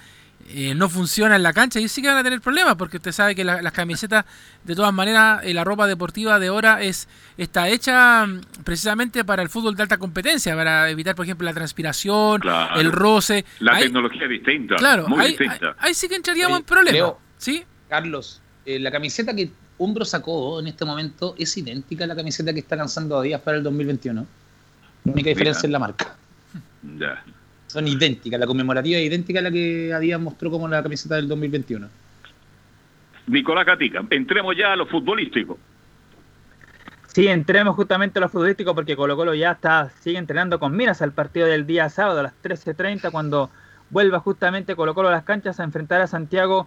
eh, no funciona en la cancha, y sí que van a tener problemas, porque usted sabe que la- las camisetas, de todas maneras, eh, la ropa deportiva de ahora es está hecha mm, precisamente para el fútbol de alta competencia, para evitar, por ejemplo, la transpiración, Claro. el roce. La Ahí- tecnología es distinta, claro, muy ahí, distinta. ahí- ahí sí que entraríamos en problemas. Leo. ¿Sí? Carlos, eh, la camiseta que Umbro sacó en este momento es idéntica a la camiseta que está lanzando Adidas para el 2021. La única diferencia Mira. es la marca. Ya. Son idénticas, la conmemorativa es idéntica a la que Adidas mostró como la camiseta del 2021. Nicolás Gatica, entremos ya a lo futbolístico. Sí, entremos justamente a lo futbolístico porque Colo Colo ya está sigue entrenando con miras al partido del día sábado a las 13.30 cuando vuelva justamente Colo Colo a las canchas a enfrentar a Santiago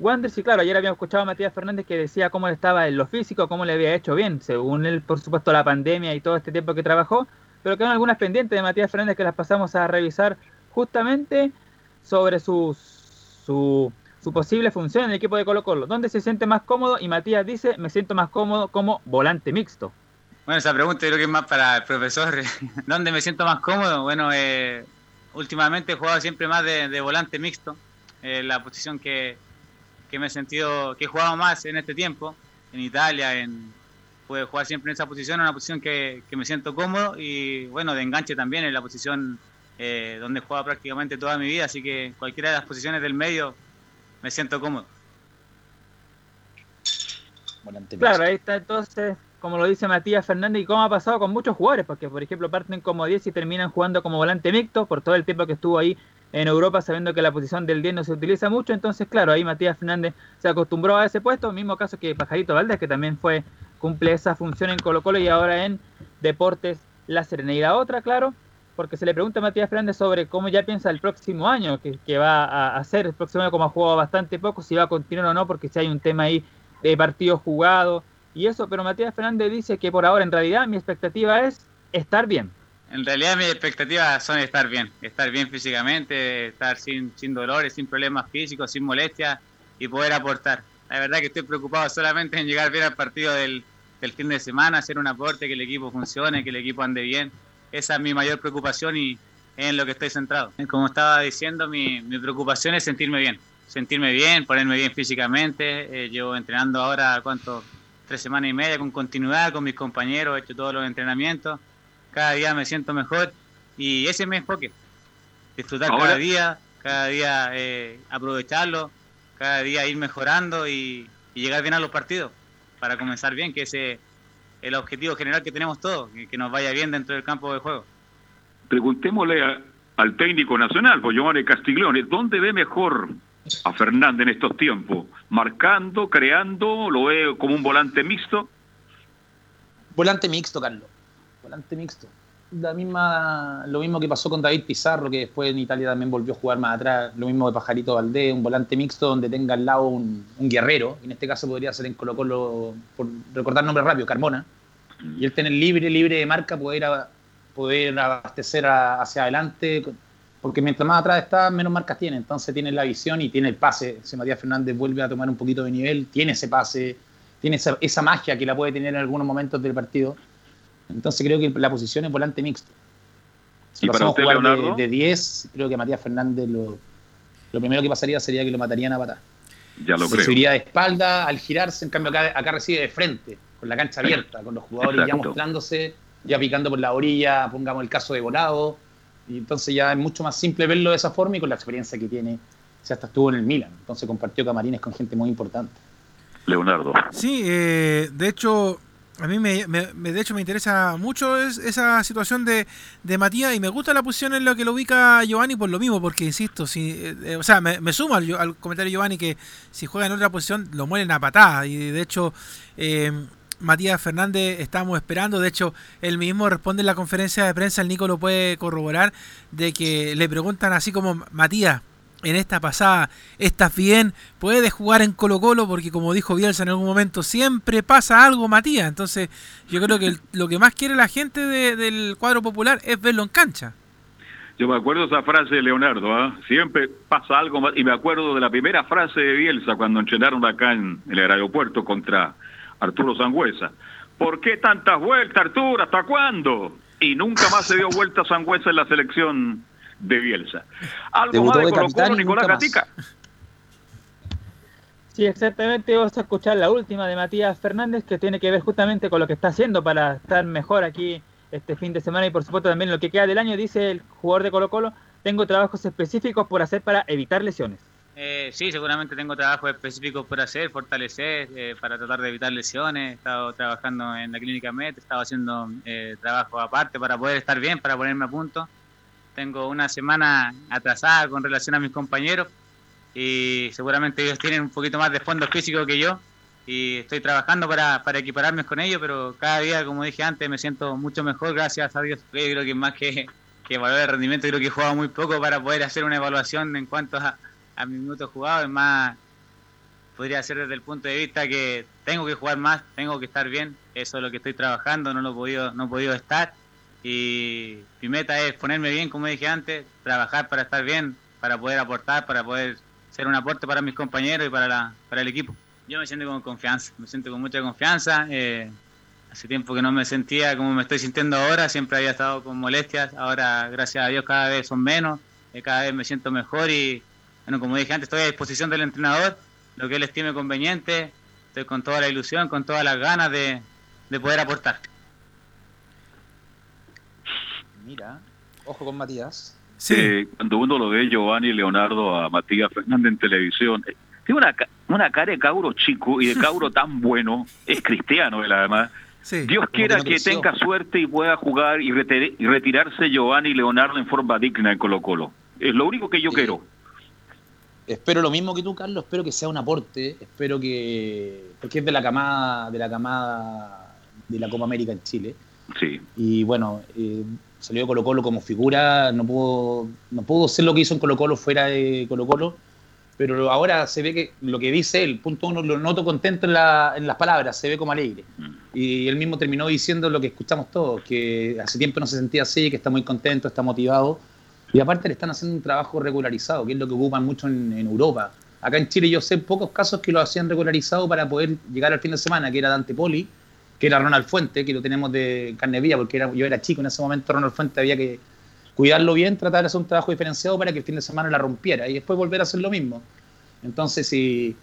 Wanderers. Y claro, ayer habíamos escuchado a Matías Fernández que decía cómo le estaba en lo físico, cómo le había hecho bien, según él, por supuesto, la pandemia y todo este tiempo que trabajó, pero quedan algunas pendientes de Matías Fernández que las pasamos a revisar justamente sobre su, su, su posible función en el equipo de Colo Colo. ¿Dónde se siente más cómodo? Y Matías dice, me siento más cómodo como volante mixto. Bueno, esa pregunta creo que es más para el profesor. ¿Dónde me siento más cómodo? Bueno, eh, últimamente he jugado siempre más de, de volante mixto, eh, la posición que, que me he sentido, que he jugado más en este tiempo, en Italia, en pude jugar siempre en esa posición, una posición que, que me siento cómodo y bueno, de enganche también, en la posición eh, donde he jugado prácticamente toda mi vida, así que cualquiera de las posiciones del medio me siento cómodo. Volante Claro, ahí está entonces, como lo dice Matías Fernández, y cómo ha pasado con muchos jugadores, porque por ejemplo parten como 10 y terminan jugando como volante mixto por todo el tiempo que estuvo ahí en Europa, sabiendo que la posición del 10 no se utiliza mucho. Entonces, claro, ahí Matías Fernández se acostumbró a ese puesto. Mismo caso que Pajarito Valdés, que también fue cumple esa función en Colo Colo y ahora en Deportes La Serena. Y la otra, claro, porque se le pregunta a Matías Fernández sobre cómo ya piensa el próximo año, que, que va a hacer el próximo año, como ha jugado bastante poco, si va a continuar o no, porque si hay un tema ahí de partidos jugados y eso, pero Matías Fernández dice que por ahora en realidad mi expectativa es estar bien. En realidad mis expectativas son estar bien, estar bien físicamente, estar sin, sin dolores, sin problemas físicos, sin molestias y poder aportar. La verdad que estoy preocupado solamente en llegar bien al partido del, del fin de semana, hacer un aporte, que el equipo funcione, que el equipo ande bien. Esa es mi mayor preocupación y en lo que estoy centrado. Como estaba diciendo, mi, mi preocupación es sentirme bien, sentirme bien, ponerme bien físicamente. Eh, llevo entrenando ahora, ¿cuánto? Tres semanas y media con continuidad con mis compañeros, he hecho todos los entrenamientos. Cada día me siento mejor y ese es mi enfoque. Disfrutar Ahora- cada día, cada día eh, aprovecharlo, cada día ir mejorando y, y llegar bien a los partidos para comenzar bien, que ese es el objetivo general que tenemos todos, que, que nos vaya bien dentro del campo de juego. Preguntémosle a- al técnico nacional, pues Giovanni Castiglione, ¿dónde ve mejor a Fernández en estos tiempos? ¿Marcando, creando? ¿Lo ve como un volante mixto? Volante mixto, Carlos. Volante mixto. La misma, lo mismo que pasó con David Pizarro, que después en Italia también volvió a jugar más atrás. Lo mismo de Pajarito Valdés, un volante mixto donde tenga al lado un, un guerrero. En este caso podría ser en Colo Colo, por recordar nombre rápido, Carmona. Y él tener libre, libre de marca, poder, poder abastecer hacia adelante. Porque mientras más atrás está, menos marcas tiene. Entonces tiene la visión y tiene el pase. Si Matías Fernández vuelve a tomar un poquito de nivel, tiene ese pase, tiene esa, esa magia que la puede tener en algunos momentos del partido. Entonces creo que la posición es volante mixto. Si ¿Y lo para usted, jugar de- Leonardo? de 10, creo que Matías Fernández lo, lo primero que pasaría sería que lo matarían a patar. Ya lo Se creo. subiría de espalda al girarse, en cambio acá, acá recibe de frente, con la cancha abierta, con los jugadores ya mostrándose, ya picando por la orilla, pongamos el caso de Volado, y entonces ya es mucho más simple verlo de esa forma y con la experiencia que tiene, si hasta estuvo en el Milan, entonces compartió camarines con gente muy importante. Leonardo. Sí, eh, de hecho, a mí me, me- me- de hecho me interesa mucho es- esa situación de, de Matías y me gusta la posición en la que lo ubica Giovanni por lo mismo, porque insisto, si, eh, eh, o sea, me, sumo al, al comentario de Giovanni que si juega en otra posición lo mueren a patada y de hecho eh, Matías Fernández estamos esperando, de hecho él mismo responde en la conferencia de prensa, el Nico lo puede corroborar, de que le preguntan así como Matías, en esta pasada, ¿estás bien? ¿Puedes jugar en Colo Colo? Porque como dijo Bielsa en algún momento, siempre pasa algo, Matías. Entonces, yo creo que el- lo que más quiere la gente de- del cuadro popular es verlo en cancha. Yo me acuerdo esa frase de Leonardo, ¿ah? siempre pasa algo más, y me acuerdo de la primera frase de Bielsa cuando entrenaron acá en el aeropuerto contra Arturo Sangüesa. ¿Por qué tantas vueltas, Arturo? ¿Hasta cuándo? Y nunca más se dio vuelta Sangüesa en la selección de Bielsa. Algo Debutó más de de Colo Colo, Nicolás. Gatica. Sí, exactamente. Vamos a escuchar la última de Matías Fernández que tiene que ver justamente con lo que está haciendo para estar mejor aquí este fin de semana y por supuesto también lo que queda del año. Dice el jugador de Colo Colo, tengo trabajos específicos por hacer para evitar lesiones. Eh, sí, seguramente tengo trabajos específicos por hacer, fortalecer, eh, para tratar de evitar lesiones. He estado trabajando en la clínica MET, he estado haciendo eh, trabajo aparte para poder estar bien, para ponerme a punto. Tengo una semana atrasada con relación a mis compañeros y seguramente ellos tienen un poquito más de fondo físico que yo y estoy trabajando para, para equipararme con ellos, pero cada día, como dije antes, me siento mucho mejor, gracias a Dios. Creo que más que, que evaluar el rendimiento, creo que he jugado muy poco para poder hacer una evaluación en cuanto a, a mis minutos jugados, es más, podría ser desde el punto de vista que tengo que jugar más, tengo que estar bien, eso es lo que estoy trabajando, no lo he podido, no he podido estar y mi meta es ponerme bien, como dije antes, trabajar para estar bien, para poder aportar, para poder ser un aporte para mis compañeros y para, la, para el equipo. Yo me siento con confianza, me siento con mucha confianza. eh, hace tiempo que no me sentía como me estoy sintiendo ahora, siempre había estado con molestias, ahora gracias a Dios cada vez son menos, eh, cada vez me siento mejor y bueno, como dije antes, estoy a disposición del entrenador, lo que él estime conveniente, estoy con toda la ilusión, con todas las ganas de, de poder aportar. Mira, ojo con Matías. Eh, cuando uno lo ve Giovanni Leonardo a Matías Fernández en televisión, eh, tiene una, una cara de cabro chico y de cabro tan bueno, es cristiano él además. Dios quiera que no que creció. tenga suerte y pueda jugar y, retir- y retirarse Giovanni Leonardo en forma digna en Colo Colo. Es lo único que yo quiero. Espero lo mismo que tú, Carlos. Espero que sea un aporte. Espero que. Porque es de la camada, de la camada de la Copa América en Chile. Sí. Y bueno, salió Colo Colo como figura. No pudo, no pudo ser lo que hizo en Colo Colo fuera de Colo Colo. Pero ahora se ve que lo que dice él, punto uno, lo noto contento en, la- en las palabras, se ve como alegre. Y él mismo terminó diciendo lo que escuchamos todos, que hace tiempo no se sentía así, que está muy contento, está motivado. Y aparte le están haciendo un trabajo regularizado, que es lo que ocupan mucho en, en Europa. Acá en Chile yo sé pocos casos que lo hacían regularizado para poder llegar al fin de semana, que era Dante Poli, que era Ronald Fuente, que lo tenemos de carne viva, porque yo era chico en ese momento, Ronald Fuente había que cuidarlo bien, tratar de hacer un trabajo diferenciado para que el fin de semana la rompiera y después volver a hacer lo mismo. Entonces, si,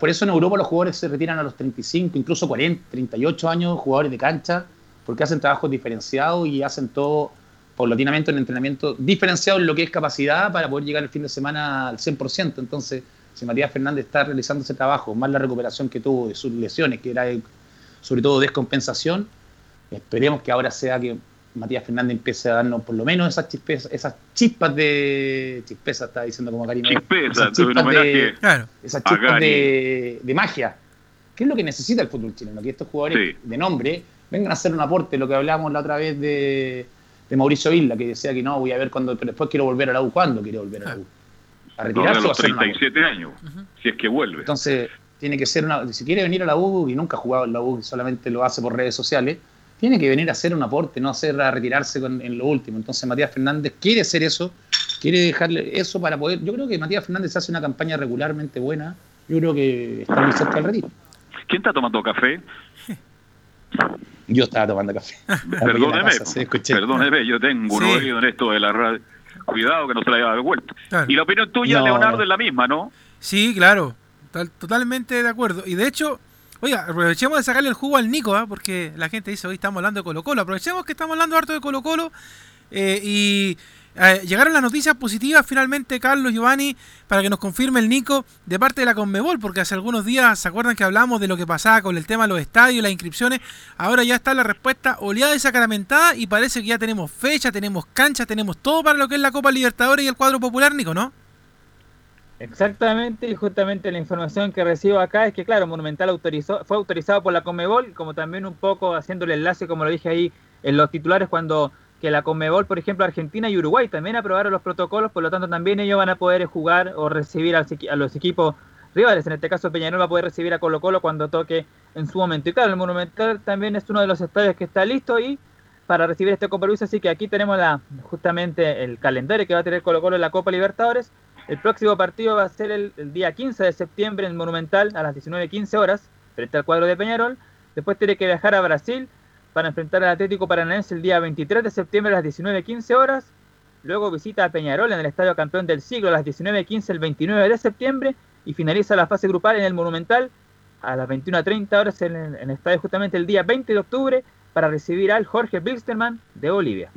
por eso en Europa los jugadores se retiran a los 35, incluso 40, 38 años, jugadores de cancha, porque hacen trabajos diferenciados y hacen todo paulatinamente un entrenamiento diferenciado en lo que es capacidad para poder llegar el fin de semana al 100%. Entonces, si Matías Fernández está realizando ese trabajo, más la recuperación que tuvo de sus lesiones, que era sobre todo descompensación, esperemos que ahora sea que Matías Fernández empiece a darnos por lo menos esas chispas, esas chispas de chispeza, está diciendo como Karim. Chispeza, esas chispas de, Claro. esas chispas de, de magia. ¿Qué es lo que necesita el fútbol chileno? Que estos jugadores de nombre vengan a hacer un aporte, lo que hablábamos la otra vez de, de Mauricio Isla, que decía que no, voy a ver cuando, pero después quiero volver a la U. ¿Cuándo quiere volver a la U? A No, retirarse a o a los hacer un aporte? 37 años, si es que vuelve. Entonces, tiene que ser una. Si quiere venir a la U y nunca ha jugado en la U, solamente lo hace por redes sociales, tiene que venir a hacer un aporte, no hacer a retirarse con- en lo último. Entonces, Matías Fernández quiere hacer eso, quiere dejarle eso para poder. Yo creo que Matías Fernández hace una campaña regularmente buena. Yo creo que está muy cerca del retiro. ¿Quién está tomando café? Yo estaba tomando café. Perdóneme, Pasa, sí, escuché. perdóneme, yo tengo un Sí. oído en esto de la radio. Cuidado que no se la haya dado vuelta. Claro. Y la opinión tuya, No. Leonardo, es la misma, ¿no? Sí, claro. Tal- totalmente de acuerdo. Y de hecho, oiga, aprovechemos de sacarle el jugo al Nico, ¿ah? porque la gente dice, hoy estamos hablando de Colo Colo. Aprovechemos que estamos hablando harto de Colo Colo. eh, y eh, llegaron las noticias positivas finalmente, Carlos Giovanni, para que nos confirme el Nico de parte de la Conmebol, porque hace algunos días, ¿se acuerdan que hablamos de lo que pasaba con el tema de los estadios, las inscripciones? Ahora ya está la respuesta oleada y sacramentada y parece que ya tenemos fecha, tenemos cancha, tenemos todo para lo que es la Copa Libertadores y el cuadro popular, Nico, ¿no? Exactamente, y justamente la información que recibo acá es que, claro, Monumental autorizó, fue autorizado por la Comebol, como también un poco haciendo el enlace, como lo dije ahí en los titulares, cuando que la Comebol, por ejemplo, Argentina y Uruguay también aprobaron los protocolos, por lo tanto también ellos van a poder jugar o recibir a los equipos rivales. En este caso, Peñarol va a poder recibir a Colo Colo cuando toque en su momento. Y claro, el Monumental también es uno de los estadios que está listo y para recibir este Copa Luis, así que aquí tenemos la, justamente el calendario que va a tener Colo Colo en la Copa Libertadores. El próximo partido va a ser el, día 15 de septiembre en Monumental a las 19.15 horas, frente al cuadro de Peñarol. Después tiene que viajar a Brasil para enfrentar al Atlético Paranaense el día 23 de septiembre a las 19.15 horas. Luego visita a Peñarol en el Estadio Campeón del Siglo a las 19.15 el 29 de septiembre y finaliza la fase grupal en el Monumental a las 21.30 horas en el, estadio justamente el día 20 de octubre para recibir al Jorge Bilsterman de Bolivia.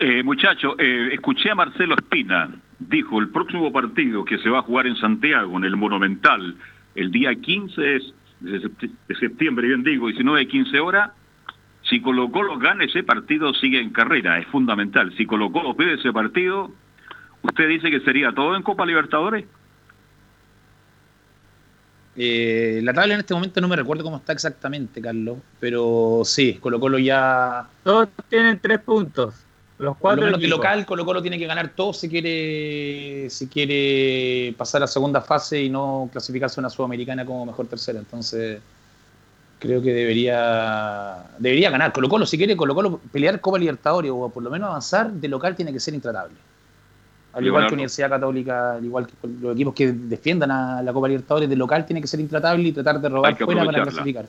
Eh, eh, escuché a Marcelo Espina, dijo el próximo partido que se va a jugar en Santiago, en el Monumental, el día 15 es- de sept- de septiembre, bien digo, 19 15 horas, si Colo Colo gana ese partido sigue en carrera, es fundamental. Si Colo Colo pide ese partido, ¿usted dice que sería todo en Copa Libertadores? Eh, la tabla en este momento no me recuerdo cómo está exactamente, Carlos, pero sí, Colo Colo ya... Todos tienen tres puntos. Los Por cuatro lo menos de equipos. local, Colo Colo tiene que ganar todo si quiere, si quiere pasar a segunda fase y no clasificarse a una sudamericana como mejor tercera. Entonces, creo que debería debería ganar. Colo Colo, si quiere Colo Colo pelear Copa Libertadores o por lo menos avanzar, de local tiene que ser intratable. Al igual que Universidad Católica, al igual que los equipos que defiendan a la Copa Libertadores, de local tiene que ser intratable y tratar de robar fuera para clasificar.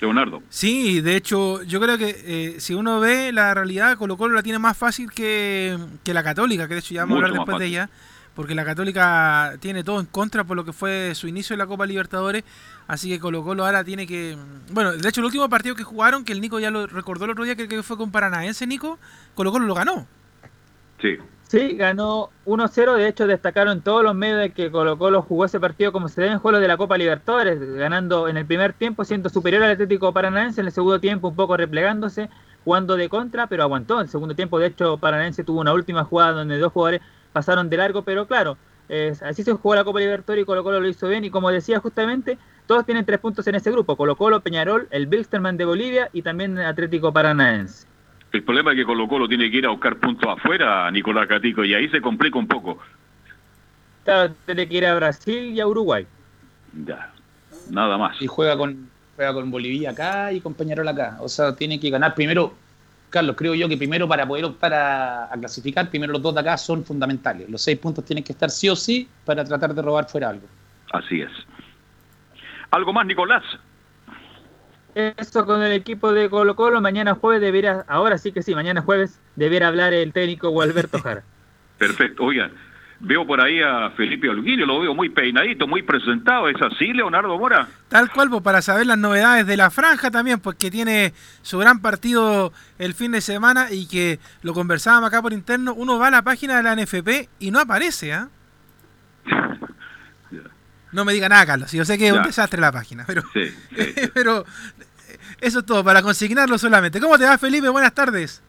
Leonardo. Sí, de hecho, yo creo que eh, si uno ve la realidad, Colo Colo la tiene más fácil que, que la Católica, que de hecho ya vamos a hablar después de ella, porque la Católica tiene todo en contra por lo que fue su inicio en la Copa Libertadores, así que Colo Colo ahora tiene que... Bueno, de hecho el último partido que jugaron, que el Nico ya lo recordó el otro día, que que fue con Paranaense, Nico, Colo Colo lo ganó. Sí. Sí, ganó 1-0. De hecho, destacaron todos los medios de que Colo Colo jugó ese partido como se deben juegos de la Copa Libertadores, ganando en el primer tiempo, siendo superior al Atlético Paranaense, en el segundo tiempo un poco replegándose, jugando de contra, pero aguantó. En el segundo tiempo, de hecho, Paranaense tuvo una última jugada donde dos jugadores pasaron de largo, pero claro, así se jugó la Copa Libertadores y Colo Colo lo hizo bien. Y como decía justamente, todos tienen tres puntos en ese grupo: Colo Colo, Peñarol, el Bilsterman de Bolivia y también Atlético Paranaense. El problema es que Colo Colo tiene que ir a buscar puntos afuera, Nicolás Catico, y ahí se complica un poco. Claro, tiene que ir a Brasil y a Uruguay. Ya, nada más. Y juega con, juega con Bolivia acá y con Peñarol acá. O sea, tiene que ganar primero. Carlos, creo yo que primero para poder optar a, a clasificar, primero los dos de acá son fundamentales. Los seis puntos tienen que estar sí o sí para tratar de robar fuera algo. Así es. ¿Algo más, Nicolás? Eso con el equipo de Colo Colo, mañana jueves debería, ahora sí que sí, mañana jueves debería hablar el técnico Gualberto Jara. Perfecto. Oigan, veo por ahí a Felipe Holguín, lo veo muy peinadito, muy presentado. ¿Es así, Leonardo Mora? Tal cual, pues, para saber las novedades de la franja también, pues que tiene su gran partido el fin de semana y que lo conversábamos acá por interno, uno va a la página de la NFP y no aparece, ¿ah? No me diga nada, Carlos, yo sé que es un desastre la página, pero, Sí, sí. pero eso es todo, para consignarlo solamente. ¿Cómo te va, Felipe? Buenas tardes.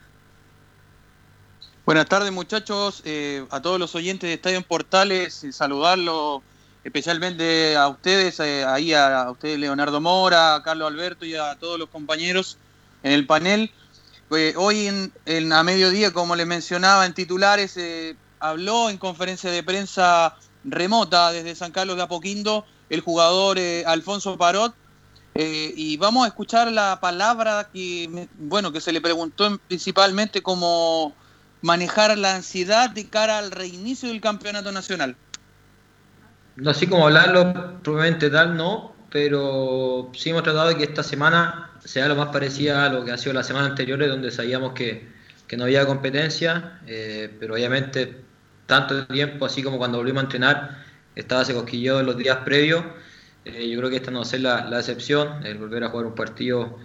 Buenas tardes muchachos, Eh, a todos los oyentes de Estadio en Portales, eh, saludarlos especialmente a ustedes, eh, ahí a, a ustedes Leonardo Mora, a Carlos Alberto y a todos los compañeros en el panel. Eh, hoy en, en- a mediodía, como les mencionaba en titulares, eh, habló en conferencia de prensa remota desde San Carlos de Apoquindo el jugador eh, Alfonso Parot, eh, y vamos a escuchar la palabra que, bueno, que se le preguntó en- principalmente como manejar la ansiedad de cara al reinicio del campeonato nacional. No así como hablarlo propiamente tal, no, pero sí hemos tratado de que esta semana sea lo más parecida a lo que ha sido las semanas anteriores, donde sabíamos que, que no había competencia, eh, pero obviamente tanto tiempo, así como cuando volvimos a entrenar, estaba ese cosquilleo en los días previos. Eh, yo creo que esta no va a ser la, la excepción, el volver a jugar un partido,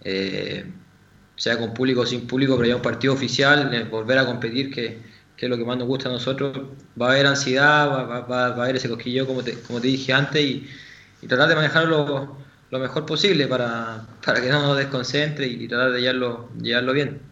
eh, sea con público o sin público, pero ya un partido oficial, volver a competir, que, que es lo que más nos gusta a nosotros. Va a haber ansiedad, va, va- va- a haber ese cosquilleo, como te, como te dije antes, y, y tratar de manejarlo lo mejor posible para, para que no nos desconcentre y tratar de llevarlo, llevarlo bien.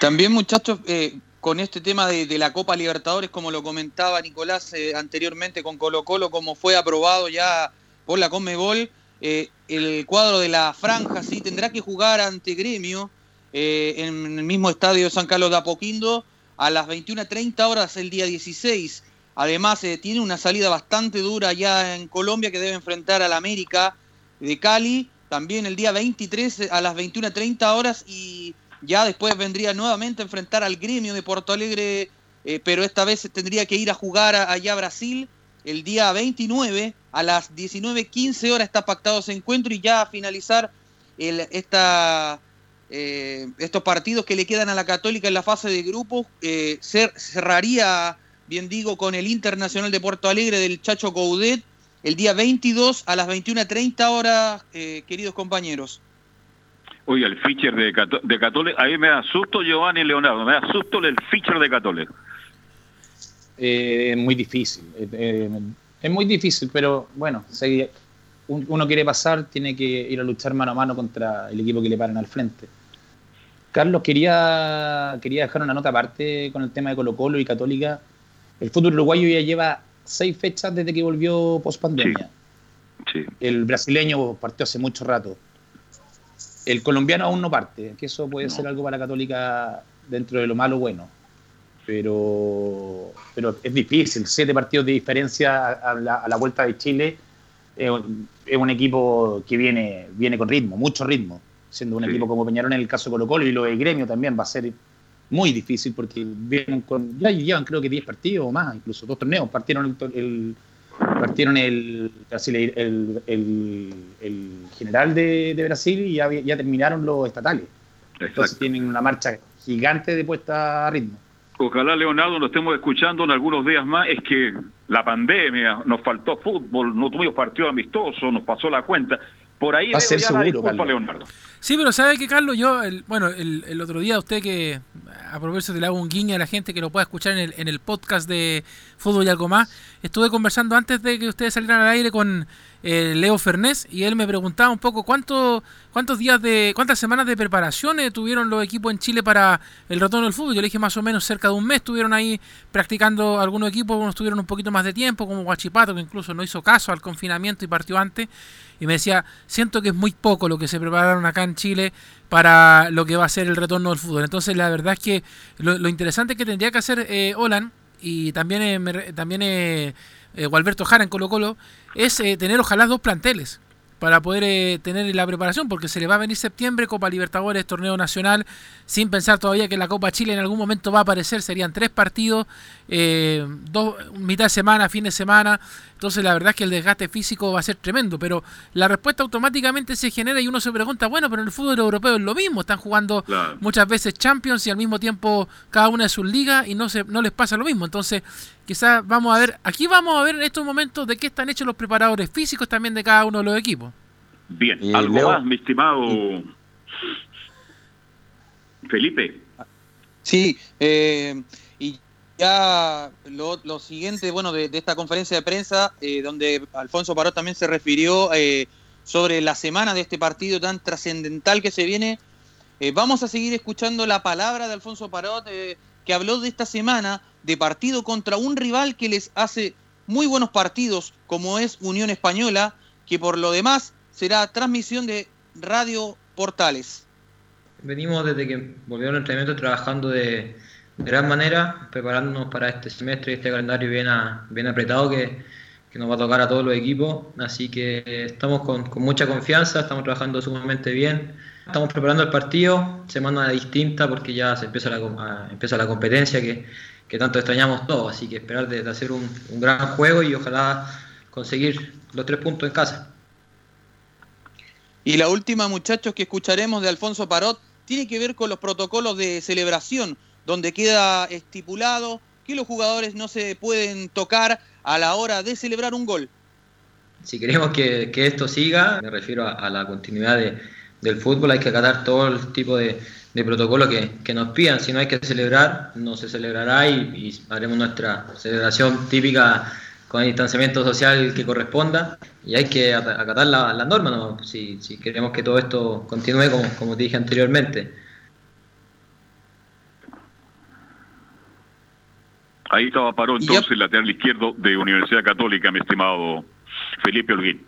También, muchachos, eh, con este tema de, la Copa Libertadores, como lo comentaba Nicolás eh, anteriormente con Colo Colo, como fue aprobado ya por la Conmebol, eh, el cuadro de la franja sí tendrá que jugar ante Gremio eh, en el mismo estadio San Carlos de Apoquindo a las 21.30 horas el día 16. Además, eh, tiene una salida bastante dura ya en Colombia que debe enfrentar al América de Cali, también el día 23 a las 21.30 horas y ya después vendría nuevamente a enfrentar al gremio de Porto Alegre, eh, pero esta vez tendría que ir a jugar a- allá a Brasil el día 29 a las 19.15 horas está pactado ese encuentro y ya a finalizar el, esta, eh, estos partidos que le quedan a la Católica en la fase de grupos, eh, cer- cerraría, bien digo, con el Internacional de Porto Alegre del Chacho Coudet el día 22 a las 21.30 horas, eh, queridos compañeros. Oye, el feature de, Cato- de Catole, ahí me da susto Giovanni Leonardo, me da susto el feature de Catole. Eh, es muy difícil. eh, eh, es muy difícil, pero bueno, si uno quiere pasar, tiene que ir a luchar mano a mano contra el equipo que le paran al frente. Carlos, quería, quería dejar una nota aparte con el tema de Colo Colo y Católica. El fútbol uruguayo ya lleva seis fechas desde que volvió post pandemia. Sí. El brasileño partió hace mucho rato. El colombiano aún no parte, que eso puede ser algo para Católica dentro de lo malo bueno. Pero, pero es difícil, siete partidos de diferencia a, la, a la vuelta de Chile. Es un, es un equipo que viene, viene con ritmo, mucho ritmo. Siendo un Sí. equipo como Peñarol en el caso de Colo Colo y lo de Gremio también va a ser muy difícil porque vienen con, ya llevan creo que 10 partidos o más, incluso dos torneos. Partieron el, el- partieron el, el, el- el general de, de Brasil y ya, ya terminaron los estatales. Entonces tienen una marcha gigante de puesta a ritmo. Ojalá, Leonardo, nos estemos escuchando en algunos días más. Es que la pandemia, nos faltó fútbol, no tuvimos partido amistoso, nos pasó la cuenta. Por ahí Va a ser la seguro, disculpa, Carlos. Leonardo. Sí, pero ¿sabe qué, Carlos? Yo, el, bueno, el, el otro día usted que aprovecho de le hago un guiño a la gente que lo pueda escuchar en el, en el podcast de Fútbol y algo más. Estuve conversando antes de que ustedes salieran al aire con eh, Leo Fernés y él me preguntaba un poco cuánto, cuántos días de, cuántas semanas de preparación eh, tuvieron los equipos en Chile para el retorno del fútbol. Yo le dije más o menos cerca de un mes estuvieron ahí practicando algunos equipos, unos tuvieron un poquito más de tiempo, como Guachipato, que incluso no hizo caso al confinamiento y partió antes. Y me decía, siento que es muy poco lo que se prepararon acá en Chile para lo que va a ser el retorno del fútbol. Entonces la verdad es que lo, interesante que tendría que hacer eh, Olan y también eh, también eh, eh, Gualberto Jara en Colo Colo es eh, tener ojalá dos planteles para poder eh, tener la preparación porque se le va a venir septiembre Copa Libertadores torneo nacional sin pensar todavía que la Copa Chile en algún momento va a aparecer serían tres partidos eh, dos mitad de semana fin de semana entonces la verdad es que el desgaste físico va a ser tremendo pero la respuesta automáticamente se genera y uno se pregunta bueno pero en el fútbol europeo es lo mismo están jugando Claro. muchas veces Champions y al mismo tiempo cada una de sus ligas y no se no les pasa lo mismo. Entonces, quizás vamos a ver, aquí vamos a ver en estos momentos de qué están hechos los preparadores físicos también de cada uno de los equipos. Bien, Y algo Leo- más, mi estimado Felipe. Sí, eh, y ya lo, lo siguiente, bueno, de, de esta conferencia de prensa, eh, donde Alfonso Parot también se refirió eh, sobre la semana de este partido tan trascendental que se viene. Eh, vamos a seguir escuchando la palabra de Alfonso Parot, eh, que habló de esta semana de partido contra un rival que les hace muy buenos partidos, como es Unión Española, que por lo demás será transmisión de Radio Portales. Venimos desde que volvieron el entrenamiento trabajando de, gran manera, preparándonos para este semestre y este calendario bien, bien apretado que, que nos va a tocar a todos los equipos. Así que estamos con, con mucha confianza, estamos trabajando sumamente bien. Estamos preparando el partido, semana distinta porque ya se empieza la, a- empieza la competencia que, que tanto extrañamos todos. Así que esperar de, de hacer un, un gran juego y ojalá conseguir los tres puntos en casa. Y la última, muchachos, que escucharemos de Alfonso Parot tiene que ver con los protocolos de celebración, donde queda estipulado que los jugadores no se pueden tocar a la hora de celebrar un gol. Si queremos que, que esto siga, me refiero a, a la continuidad de- del fútbol, hay que acatar todo el tipo de, de protocolo que, que nos pidan. Si no hay que celebrar, no se celebrará y, y haremos nuestra celebración típica con el distanciamiento social que corresponda y hay que ata- acatar la- las normas ¿no? si, si queremos que todo esto continúe como, como te dije anteriormente. Ahí estaba Paró entonces, lateral izquierdo de Universidad Católica, mi estimado Felipe Holguín.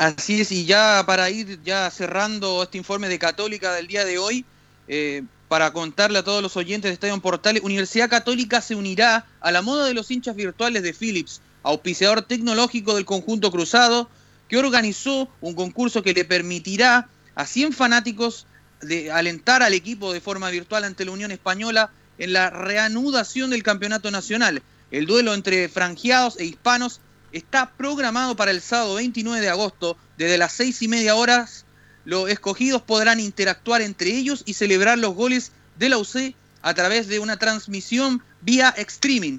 Así es, y ya para ir ya cerrando este informe de Católica del día de hoy, eh, para contarle a todos los oyentes de Estadio Portales, Universidad Católica se unirá a la moda de los hinchas virtuales de Philips, auspiciador tecnológico del conjunto cruzado, que organizó un concurso que le permitirá a 100 fanáticos de alentar al equipo de forma virtual ante la Unión Española en la reanudación del campeonato nacional. El duelo entre franjeados e hispanos está programado para el sábado 29 de agosto, desde las seis y media horas. Los escogidos podrán interactuar entre ellos y celebrar los goles de la UC a través de una transmisión vía streaming.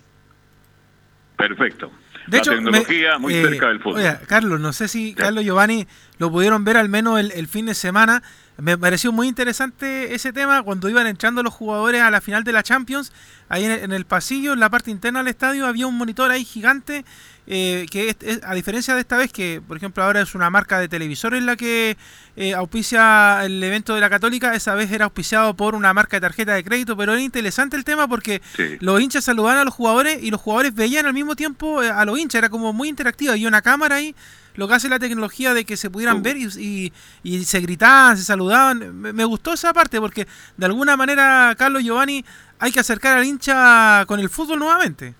Perfecto. De la hecho, tecnología me- muy eh, cerca del fútbol. oiga, Carlos, no sé si Carlos Giovanni lo pudieron ver al menos el, el fin de semana. Me pareció muy interesante ese tema cuando iban entrando los jugadores a la final de la Champions. Ahí en el, en el pasillo, en la parte interna del estadio, había un monitor ahí gigante. Eh, que es- es- a diferencia de esta vez, que por ejemplo ahora es una marca de televisores la que eh, auspicia el evento de la Católica, esa vez era auspiciado por una marca de tarjeta de crédito, pero era interesante el tema porque los hinchas saludaban a los jugadores y los jugadores veían al mismo tiempo eh, a los hinchas, era como muy interactivo, había una cámara ahí, lo que hace la tecnología de que se pudieran ver y, y- y se gritaban, se saludaban, me, me gustó esa parte porque de alguna manera, Carlos Giovanni, hay que acercar al hincha con el fútbol nuevamente.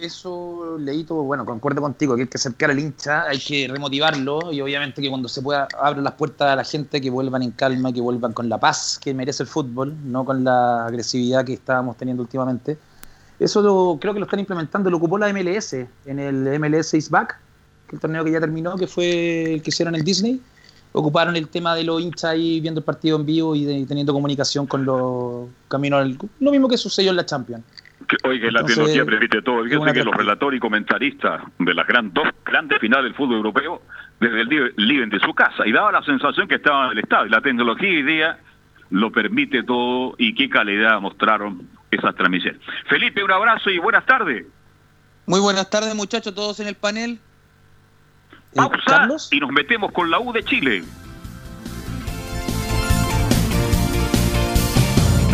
Eso, Leito, bueno, concuerdo contigo, que hay que acercar al hincha, hay que remotivarlo y obviamente que cuando se pueda abrir las puertas a la gente que vuelvan en calma, que vuelvan con la paz que merece el fútbol, no con la agresividad que estábamos teniendo últimamente. Eso lo- creo que lo están implementando, lo ocupó la MLS en el MLS is Back, el torneo que ya terminó, que fue el que hicieron en Disney. Ocuparon el tema de los hinchas ahí viendo el partido en vivo y, de- y teniendo comunicación con los caminos. Lo mismo que sucedió en la Champions. Que, oye, que la Entonces, tecnología permite todo. una que los relatores y comentaristas de las gran, dos grandes finales del fútbol europeo, desde el li- living de su casa, y daba la sensación que estaban en el estadio. La tecnología hoy día lo permite todo y qué calidad mostraron esas transmisiones. Felipe, un abrazo y buenas tardes. Muy buenas tardes, muchachos, todos en el panel. Eh, Pausa y nos metemos con la U de Chile.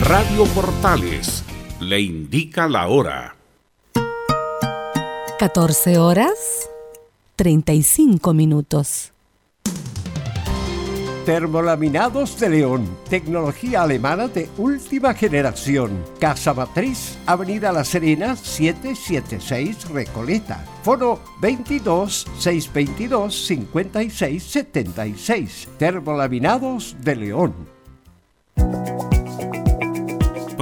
Radio Portales le indica la hora. 14 horas 35 minutos. Termolaminados de León, tecnología alemana de última generación. Casa Matriz, Avenida La Serena, 776 Recoleta. Foro 22 622 56 76. Termolaminados de León.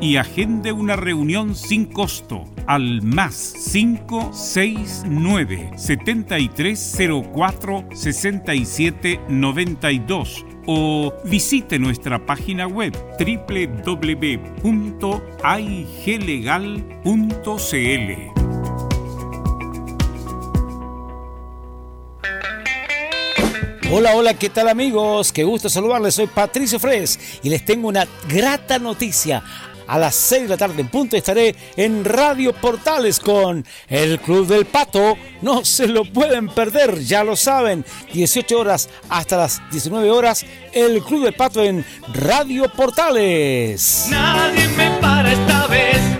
y agende una reunión sin costo al más 569 7304 6792 o visite nuestra página web www.aiglegal.cl. Hola, hola, ¿qué tal amigos? Qué gusto saludarles, soy Patricio Fres y les tengo una grata noticia. A las 6 de la tarde en punto estaré en Radio Portales con el Club del Pato. No se lo pueden perder, ya lo saben. 18 horas hasta las 19 horas, el Club del Pato en Radio Portales. Nadie me para esta vez.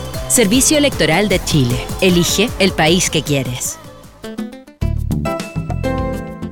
Servicio Electoral de Chile. Elige el país que quieres.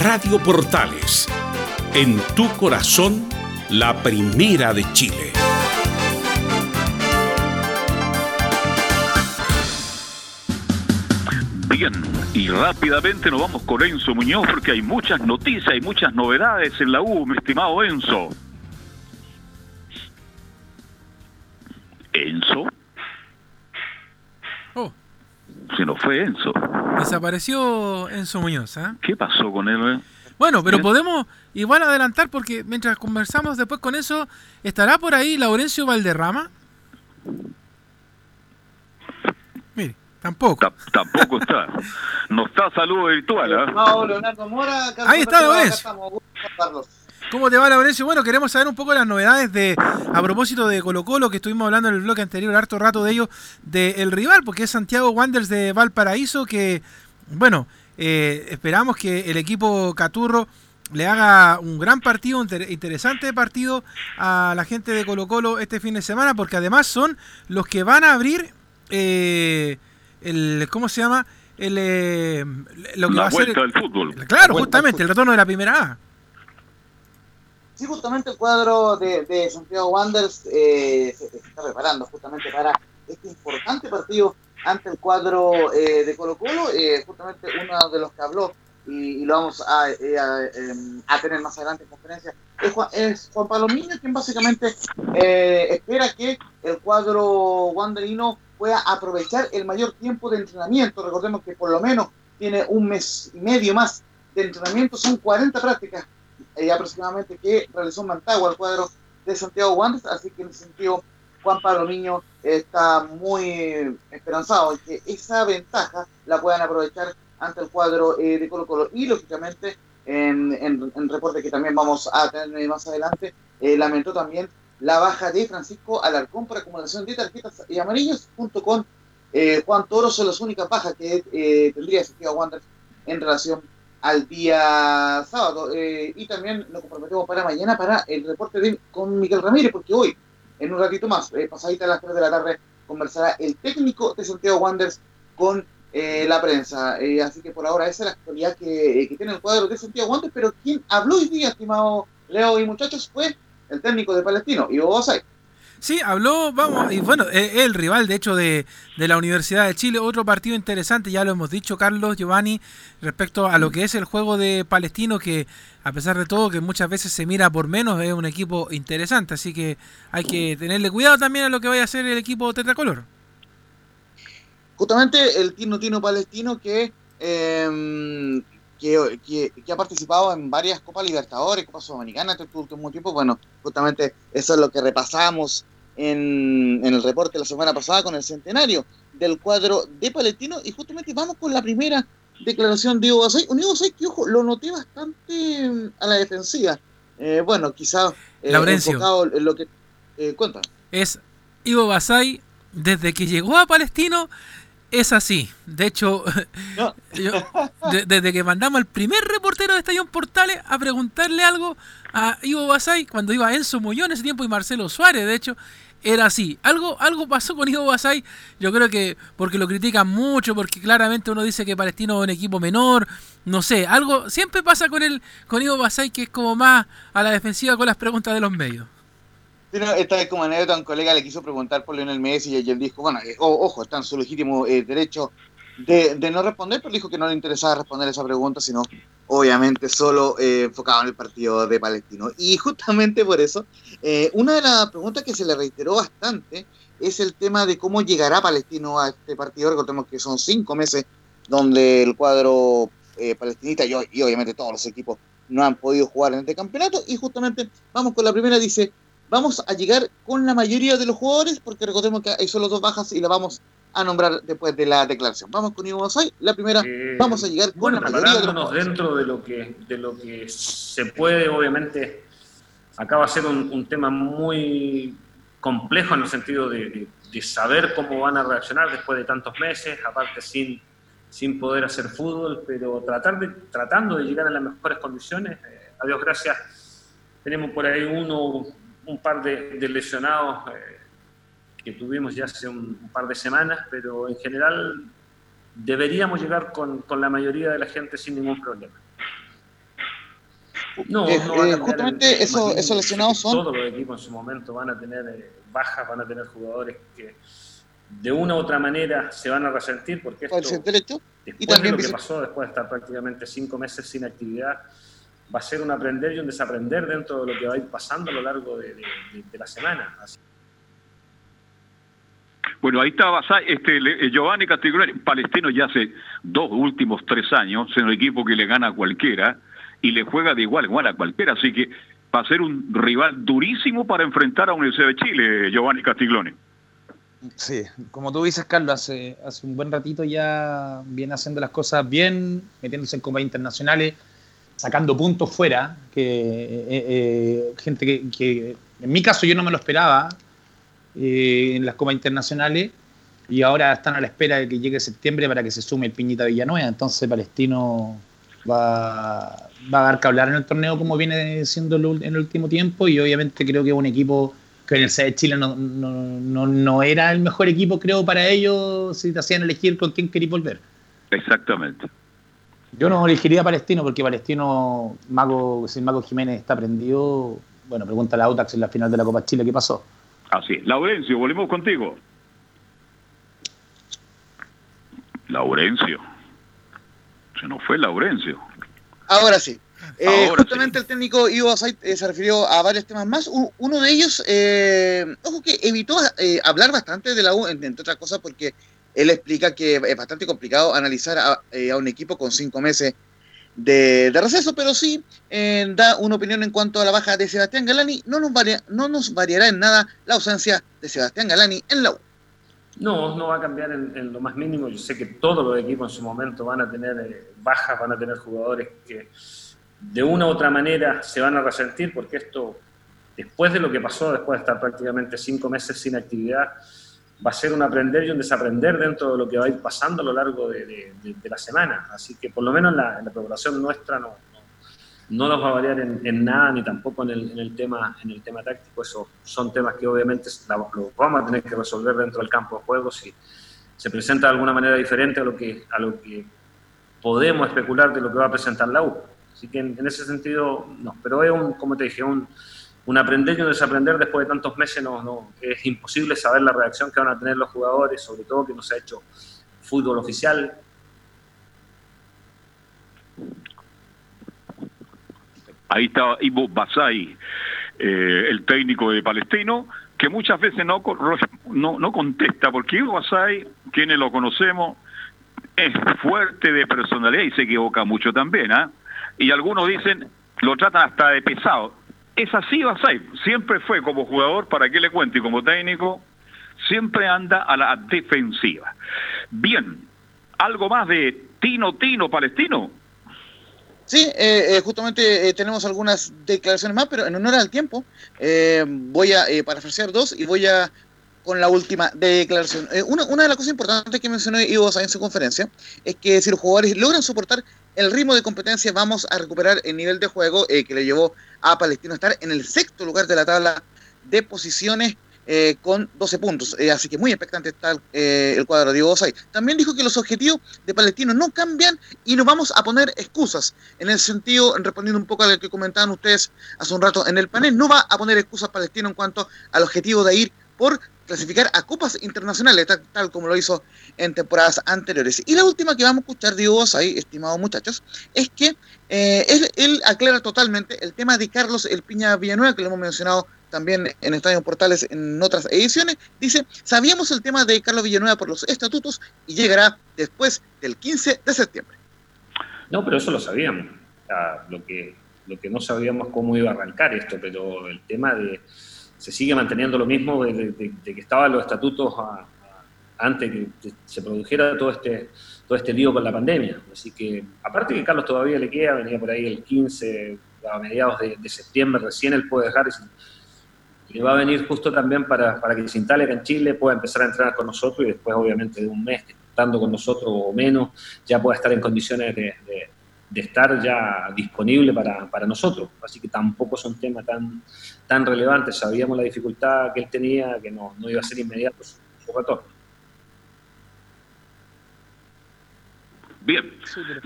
Radio Portales, en tu corazón, la primera de Chile. Bien, y rápidamente nos vamos con Enzo Muñoz porque hay muchas noticias y muchas novedades en la U, mi estimado Enzo. Enzo. Se nos fue Enzo. Desapareció Enzo Muñoz, ¿ah? ¿Qué pasó con él? eh? Bueno, pero podemos igual adelantar porque mientras conversamos después con eso, ¿estará por ahí Laurencio Valderrama? Mire, tampoco. tampoco está. No está saludo virtual, ¿ah? Estimado Leonardo Mora, Carlos Ahí está, lo acá ¿Cómo te va, Laurencio? Bueno, queremos saber un poco las novedades de, a propósito de Colo Colo, que estuvimos hablando en el bloque anterior, harto rato de ello, del rival, porque es Santiago Wanderers de Valparaíso, que, bueno, eh, esperamos que el equipo Caturro le haga un gran partido, un interesante partido a la gente de Colo Colo este fin de semana, porque además son los que van a abrir eh, el, ¿cómo se llama? El, eh, lo que la va a ser del fútbol. Claro, justamente, el retorno de la primera A. Sí, justamente el cuadro de, Santiago Wanderers eh, se, está preparando justamente para este importante partido ante el cuadro eh, de Colo Colo. Eh, justamente uno de los que habló y, lo vamos a, em, a, tener más adelante en conferencia es Juan, es Juan quien básicamente espera que el cuadro wanderino pueda aprovechar el mayor tiempo de entrenamiento. Recordemos que por lo menos tiene un mes y medio más de entrenamiento, son 40 prácticas eh, aproximadamente que realizó Mantagua, el cuadro de Santiago Wanderers, así que en ese sentido Juan Pablo Niño está muy esperanzado en que esa ventaja la puedan aprovechar ante el cuadro eh, de Colo Colo. Y lógicamente en, reporte que también vamos a tener más adelante, eh, lamentó también la baja de Francisco Alarcón por acumulación de tarjetas y amarillos junto con Juan Toro son las únicas bajas que tendría Santiago Wanderers en relación al día sábado. Eh, y también nos comprometemos para mañana para el reporte de, con Miguel Ramírez, porque hoy, en un ratito más, eh, pasadita a las 3 de la tarde, conversará el técnico de Santiago Wanderers con eh, la prensa. así que por ahora esa es la actualidad que, tiene el cuadro de Santiago Wanderers, pero quien habló hoy día, estimado Leo y muchachos, fue el técnico de Palestino, Ivo Bosay. Sí, habló, vamos, y bueno, el rival de hecho de, de, la Universidad de Chile, otro partido interesante, ya lo hemos dicho Carlos, Giovanni, respecto a lo que es el juego de Palestino, que a pesar de todo, que muchas veces se mira por menos, es un equipo interesante, así que hay que tenerle cuidado también a lo que vaya a hacer el equipo tetracolor. Justamente el Tino Tino Palestino que, em, que, que, ha participado en varias Copas Libertadores, Copas Sudamericanas este último tiempo, bueno, justamente eso es lo que repasamos en, el reporte la semana pasada con el centenario del cuadro de Palestino. Y justamente vamos con la primera declaración de Ivo Basay. Un Ivo Basay que, ojo, lo noté bastante mm, a la defensiva. Eh, bueno, quizás eh, enfocado en lo que... Eh, cuenta. Es Ivo Basay, desde que llegó a Palestino, es así. De hecho, desde que mandamos al primer reportero de Estadio Portales a preguntarle algo a Ivo Basay, cuando iba Enzo Mollón en ese tiempo y Marcelo Suárez, de hecho, era así. Algo, algo pasó con Ivo Basay, yo creo que porque lo critican mucho, porque claramente uno dice que Palestino es un equipo menor, no sé, algo siempre pasa con el con Ivo Basay que es como más a la defensiva con las preguntas de los medios. Esta vez como anécdota un colega le quiso preguntar por Lionel Messi y él dijo, bueno, eh, ojo, está en su legítimo eh, derecho de, no responder, pero dijo que no le interesaba responder esa pregunta, sino obviamente solo eh, enfocado en el partido de Palestino. Y justamente por eso, una de las preguntas que se le reiteró bastante es el tema de cómo llegará Palestino a este partido. Recordemos que son cinco meses donde el cuadro palestinita y, y, obviamente todos los equipos no han podido jugar en este campeonato. Y justamente vamos con la primera, dice, vamos a llegar con la mayoría de los jugadores, porque recordemos que hay solo dos bajas y la vamos a nombrar después de la declaración. Vamos con Ivo Basay. La primera, eh, vamos a llegar con la mayoría de los dentro de lo que de lo que se puede, obviamente, acá va a ser un, tema muy complejo en el sentido de, saber cómo van a reaccionar después de tantos meses, aparte sin, sin poder hacer fútbol, pero tratar de, tratando de llegar a las mejores condiciones. Eh, a Dios gracias, tenemos por ahí uno, un par de, lesionados. Eh, que tuvimos ya hace un, par de semanas, pero en general deberíamos llegar con, con, la mayoría de la gente sin ningún problema. No, eh, no eh, justamente eso, esos lesionados son... Todos los equipos en su momento van a tener eh, bajas, van a tener jugadores que de una u otra manera se van a resentir porque esto, después y también de lo que pasó, después de estar prácticamente cinco meses sin actividad, va a ser un aprender y un desaprender dentro de lo que va a ir pasando a lo largo de, de la semana. Así bueno, ahí estaba este, eh, Giovanni Castiglione, palestino ya hace dos últimos tres años, en un equipo que le gana a cualquiera y le juega de igual a igual a cualquiera, así que va a ser un rival durísimo para enfrentar a Universidad de Chile, Giovanni Castiglione. Sí, como tú dices, Carlos, hace, hace un buen ratito ya viene haciendo las cosas bien, metiéndose en combate internacionales. Sacando puntos fuera, que eh, eh, gente que, en mi caso yo no me lo esperaba eh, en las copas internacionales y ahora están a la espera de que llegue septiembre para que se sume el Piñita Villanueva, entonces Palestino va, va a dar que hablar en el torneo como viene siendo en el último tiempo y obviamente creo que un equipo que en el C de Chile no, no, no, era el mejor equipo creo para ellos si te hacían elegir con quién quería volver. Exactamente. Yo no elegiría a Palestino porque Palestino, Mago, si Mago Jiménez está prendido, bueno, pregunta a Autax en la final de la Copa Chile, ¿qué pasó? Así Laurencio, volvemos contigo. Laurencio. Se nos fue Laurencio. Ahora sí. Eh, justamente el técnico Ivo eh, se refirió a varios temas más. uno de ellos, eh, ojo que evitó hablar bastante de la U, entre otras cosas, porque él explica que es bastante complicado analizar a, eh, un equipo con cinco meses de, receso, pero sí eh, da una opinión en cuanto a la baja de Sebastián Galani. No nos, no nos variará en nada la ausencia de Sebastián Galani en la U. No, no va a cambiar en, lo más mínimo. Yo sé que todos los equipos en su momento van a tener eh, bajas, van a tener jugadores que de una u otra manera se van a resentir, porque esto, después de lo que pasó, después de estar prácticamente cinco meses sin actividad, va a ser un aprender y un desaprender dentro de lo que va a ir pasando a lo largo de, la semana. Así que por lo menos la, la preparación nuestra no, no, nos va a variar en, nada, ni tampoco en el, tema, en el tema táctico. Eso son temas que obviamente lo vamos a tener que resolver dentro del campo de juego si se presenta de alguna manera diferente a lo que, a lo que podemos especular de lo que va a presentar la U. Así que en, en ese sentido, no. Pero es un, como te dije, un un aprender y un desaprender después de tantos meses no, es imposible saber la reacción que van a tener los jugadores, sobre todo que no se ha hecho fútbol oficial. Ahí está Ivo Basay, eh, el técnico de Palestino, que muchas veces no, contesta, porque Ivo Basay, quienes lo conocemos, es fuerte de personalidad y se equivoca mucho también, ¿ah? Y algunos dicen, lo tratan hasta de pesado es así Basay, siempre fue como jugador, para qué le cuento, y como técnico, siempre anda a la defensiva. Bien, algo más de Tino Tino Palestino. Sí, eh, eh, justamente eh, tenemos algunas declaraciones más, pero en honor al tiempo, voy a parafrasear dos y voy a con la última declaración. Una, una, de las cosas importantes que mencionó Ivo en su conferencia es que si los jugadores logran soportar el ritmo de competencia, vamos a recuperar el nivel de juego eh, que le llevó a Palestino a estar en el sexto lugar de la tabla de posiciones eh, con 12 puntos. Eh, así que muy expectante está el cuadro de Diego También dijo que los objetivos de Palestino no cambian y no vamos a poner excusas. En el sentido, respondiendo un poco a lo que comentaban ustedes hace un rato en el panel, no va a poner excusas Palestino en cuanto al objetivo de ir por clasificar a copas internacionales, tal, como lo hizo en temporadas anteriores. Y la última que vamos a escuchar, digo ahí, estimados muchachos, es que eh, él, aclara totalmente el tema de Carlos El Piña Villanueva, que lo hemos mencionado también en Estadio Portales en otras ediciones. Dice, sabíamos el tema de Carlos Villanueva por los estatutos y llegará después del 15 de septiembre. No, pero eso lo sabíamos. lo, que, lo que no sabíamos cómo iba a arrancar esto, pero el tema de se sigue manteniendo lo mismo de, que estaban los estatutos antes que se produjera todo este, todo este lío con la pandemia. Así que, aparte que Carlos todavía le queda, venía por ahí el 15, a mediados de, septiembre, recién él puede dejar y le va a venir justo también para, para, que se instale acá en Chile, pueda empezar a entrenar con nosotros y después, obviamente, de un mes estando con nosotros o menos, ya pueda estar en condiciones de, de estar ya disponible para, para, nosotros. Así que tampoco son temas tan, tan relevantes. Sabíamos la dificultad que él tenía, que no, no iba a ser inmediato su, retorno. Bien,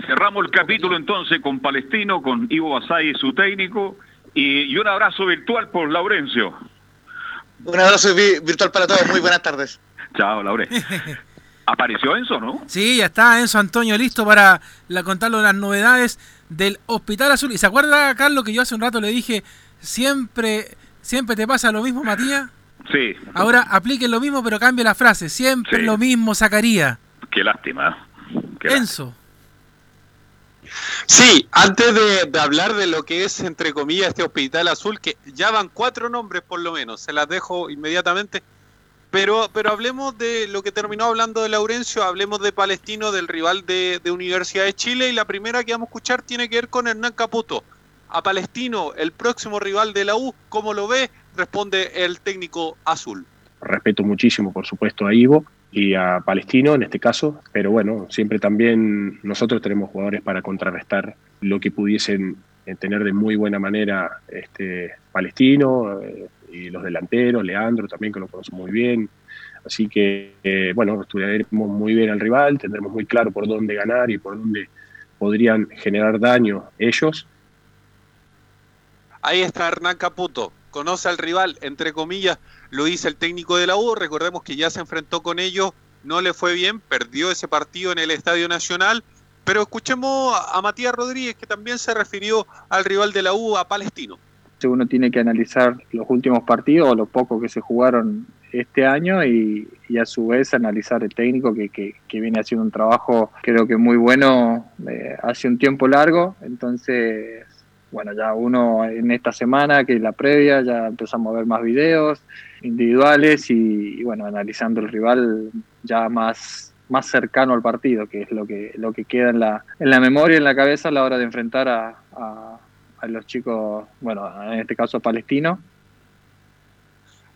cerramos el capítulo entonces con Palestino, con Ivo Basay, su técnico, y, y un abrazo virtual por Laurencio. Un abrazo virtual para todos, muy buenas tardes. Chao, Laurencio. Apareció Enzo, ¿no? Sí, ya está Enzo Antonio listo para la, contarle las novedades del Hospital Azul. ¿Y se acuerda, Carlos, que yo hace un rato le dije, siempre, siempre te pasa lo mismo, Matías? Sí. Ahora aplique lo mismo, pero cambie la frase. Siempre lo mismo sacaría. Qué lástima. Enzo. Sí, antes de, hablar de lo que es, entre comillas, este Hospital Azul, que ya van cuatro nombres por lo menos, se las dejo inmediatamente Pero, pero hablemos de lo que terminó hablando de Laurencio, hablemos de Palestino, del rival de, de Universidad de Chile, y la primera que vamos a escuchar tiene que ver con Hernán Caputo. A Palestino, el próximo rival de la U, ¿cómo lo ve? Responde el técnico azul. Respeto muchísimo, por supuesto, a Ivo y a Palestino en este caso, pero bueno, siempre también nosotros tenemos jugadores para contrarrestar lo que pudiesen tener de muy buena manera este Palestino, eh, los delanteros, Leandro también, que lo conozco muy bien. Así que, eh, bueno, estudiaremos muy bien al rival, tendremos muy claro por dónde ganar y por dónde podrían generar daño ellos. Ahí está Hernán Caputo, conoce al rival, entre comillas, lo dice el técnico de la U, recordemos que ya se enfrentó con ellos, no le fue bien, perdió ese partido en el Estadio Nacional, pero escuchemos a Matías Rodríguez, que también se refirió al rival de la U, a Palestino uno tiene que analizar los últimos partidos o los pocos que se jugaron este año y, a su vez analizar el técnico que, que, viene haciendo un trabajo creo que muy bueno eh, hace un tiempo largo. Entonces, bueno, ya uno en esta semana, que es la previa, ya empezamos a ver más videos individuales y, bueno, analizando el rival ya más más cercano al partido, que es lo que, lo que queda en la, en la memoria, en la cabeza a la hora de enfrentar a, a los chicos, bueno, en este caso palestinos.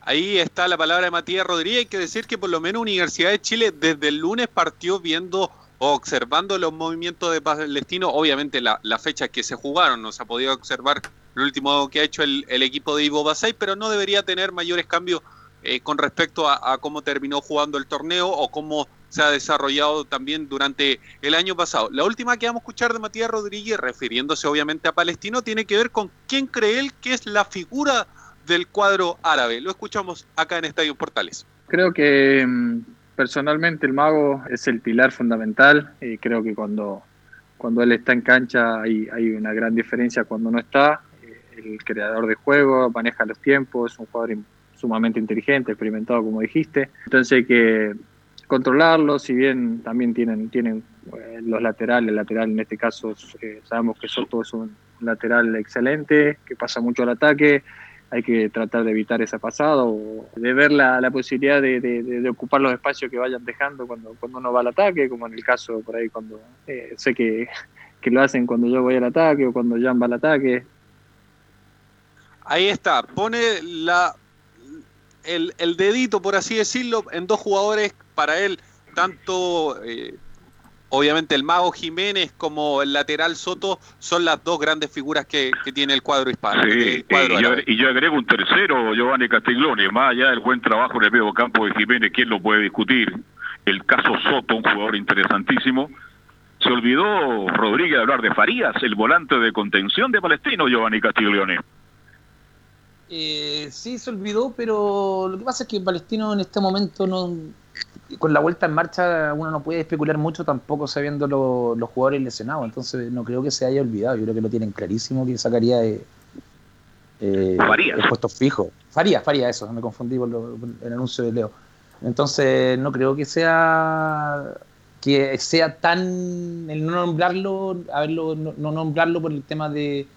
Ahí está la palabra de Matías Rodríguez. Hay que decir que por lo menos Universidad de Chile desde el lunes partió viendo o observando los movimientos de Palestino. Obviamente la, la fecha que se jugaron no se ha podido observar lo último que ha hecho el, equipo de Ivo Basay, pero no debería tener mayores cambios eh, con respecto a, a, cómo terminó jugando el torneo o cómo se ha desarrollado también durante el año pasado. La última que vamos a escuchar de Matías Rodríguez, refiriéndose obviamente a Palestino, tiene que ver con quién cree él que es la figura del cuadro árabe. Lo escuchamos acá en Estadio Portales. Creo que mm, personalmente el mago es el pilar fundamental y creo que cuando, cuando él está en cancha hay, hay una gran diferencia cuando no está. El creador de juego, maneja los tiempos, es un jugador sumamente inteligente, experimentado como dijiste. Entonces que controlarlo, si bien también tienen, tienen eh, los laterales, el lateral en este caso eh, sabemos que Soto es un lateral excelente, que pasa mucho al ataque, hay que tratar de evitar esa pasada o de ver la, la posibilidad de, de, ocupar los espacios que vayan dejando cuando, cuando uno va al ataque, como en el caso por ahí cuando eh, sé que, que lo hacen cuando yo voy al ataque o cuando Jan va al ataque. Ahí está, pone la el, el, dedito, por así decirlo, en dos jugadores para él, tanto eh, obviamente el mago Jiménez como el lateral Soto son las dos grandes figuras que, tiene el cuadro hispano. Sí, y, yo, agrego un tercero, Giovanni Castiglione, más allá del buen trabajo en el medio campo de Jiménez, ¿quién lo puede discutir? El caso Soto, un jugador interesantísimo. Se olvidó Rodríguez de hablar de Farías, el volante de contención de Palestino, Giovanni Castiglione. Eh, sí, se olvidó, pero lo que pasa es que Palestino en este momento no con la vuelta en marcha uno no puede especular mucho tampoco sabiendo los jugadores lesionados, entonces no creo que se haya olvidado, yo creo que lo tienen clarísimo que sacaría de, eh, puesto fijo. Faría, Faría, eso, me confundí por, el anuncio de Leo. Entonces no creo que sea que sea tan el no nombrarlo, haberlo, no nombrarlo por el tema de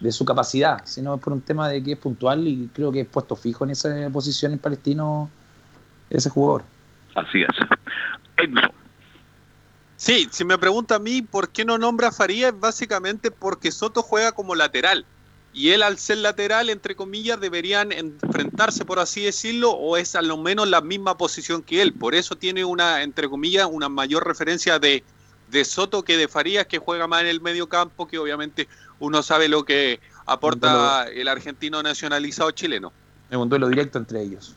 de su capacidad, sino por un tema de que es puntual y creo que es puesto fijo en esa posición en Palestino ese jugador. Así es. Sí, si me pregunta a mí por qué no nombra a Faría, es básicamente porque Soto juega como lateral. Y él al ser lateral, entre comillas, deberían enfrentarse, por así decirlo, o es a lo menos la misma posición que él. Por eso tiene una, entre comillas, una mayor referencia de, de Soto que de Farías, que juega más en el medio campo, que obviamente uno sabe lo que aporta el argentino nacionalizado chileno. Es un duelo directo entre ellos.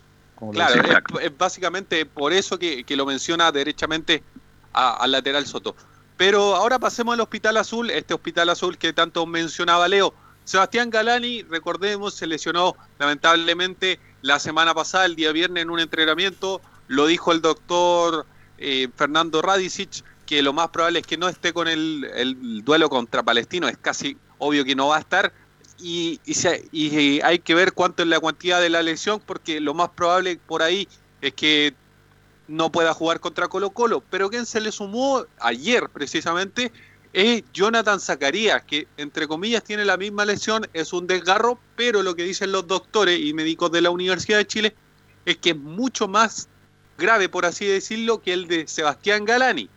claro, es, básicamente por eso que, lo menciona derechamente al lateral Soto. Pero ahora pasemos al Hospital Azul, este Hospital Azul que tanto mencionaba Leo. Sebastián Galani, recordemos, se lesionó lamentablemente la semana pasada, el día viernes, en un entrenamiento. Lo dijo el doctor eh, Fernando Radicic, que lo más probable es que no esté con el, el duelo contra Palestino, es casi obvio que no va a estar. Y, y, hay que ver cuánto es la cuantía de la lesión, porque lo más probable por ahí es que no pueda jugar contra Colo Colo. Pero quien se le sumó ayer precisamente es Jonathan Zacarías, que entre comillas tiene la misma lesión, es un desgarro, pero lo que dicen los doctores y médicos de la Universidad de Chile es que es mucho más grave, por así decirlo, que el de Sebastián Galani.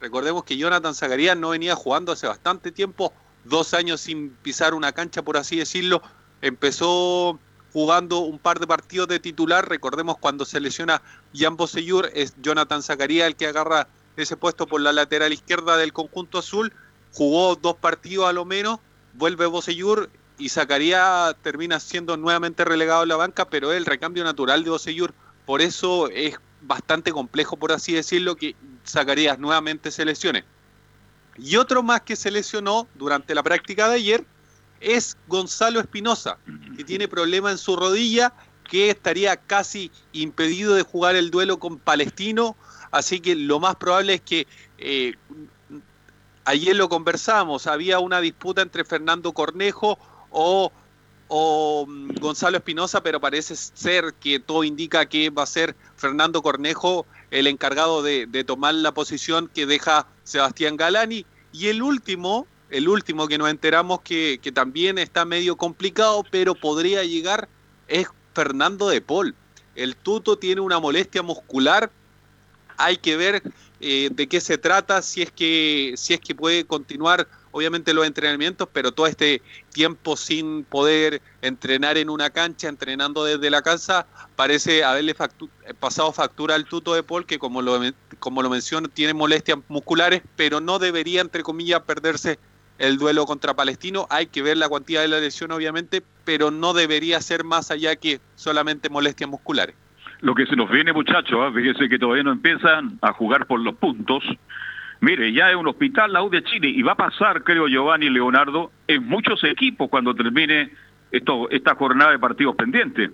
Recordemos que Jonathan Zacarías no venía jugando hace bastante tiempo, dos años sin pisar una cancha, por así decirlo. Empezó jugando un par de partidos de titular. Recordemos cuando se lesiona Jan Bosellur, es Jonathan Zacarías el que agarra ese puesto por la lateral izquierda del conjunto azul. Jugó dos partidos a lo menos, vuelve Bosellur y Zacarías termina siendo nuevamente relegado a la banca, pero es el recambio natural de Bosellur. Por eso es bastante complejo, por así decirlo, que Zacarías nuevamente se lesione. Y otro más que se lesionó durante la práctica de ayer es Gonzalo Espinosa, que tiene problema en su rodilla, que estaría casi impedido de jugar el duelo con Palestino, así que lo más probable es que eh, ayer lo conversamos, había una disputa entre Fernando Cornejo o, o mm, Gonzalo Espinosa, pero parece ser que todo indica que va a ser Fernando Cornejo el encargado de, de tomar la posición que deja Sebastián Galani. Y el último, el último que nos enteramos que, que también está medio complicado, pero podría llegar, es Fernando de Paul. El tuto tiene una molestia muscular. Hay que ver eh, de qué se trata, si es que, si es que puede continuar, obviamente, los entrenamientos, pero todo este tiempo sin poder entrenar en una cancha, entrenando desde la casa, parece haberle pasado factura al tuto de Paul, que como lo, como lo menciono, tiene molestias musculares, pero no debería, entre comillas, perderse el duelo contra Palestino. Hay que ver la cuantía de la lesión, obviamente, pero no debería ser más allá que solamente molestias musculares. Lo que se nos viene, muchachos, ¿eh? fíjese que todavía no empiezan a jugar por los puntos. Mire, ya es un hospital la U de Chile y va a pasar, creo Giovanni Leonardo, en muchos equipos cuando termine esto, esta jornada de partidos pendientes.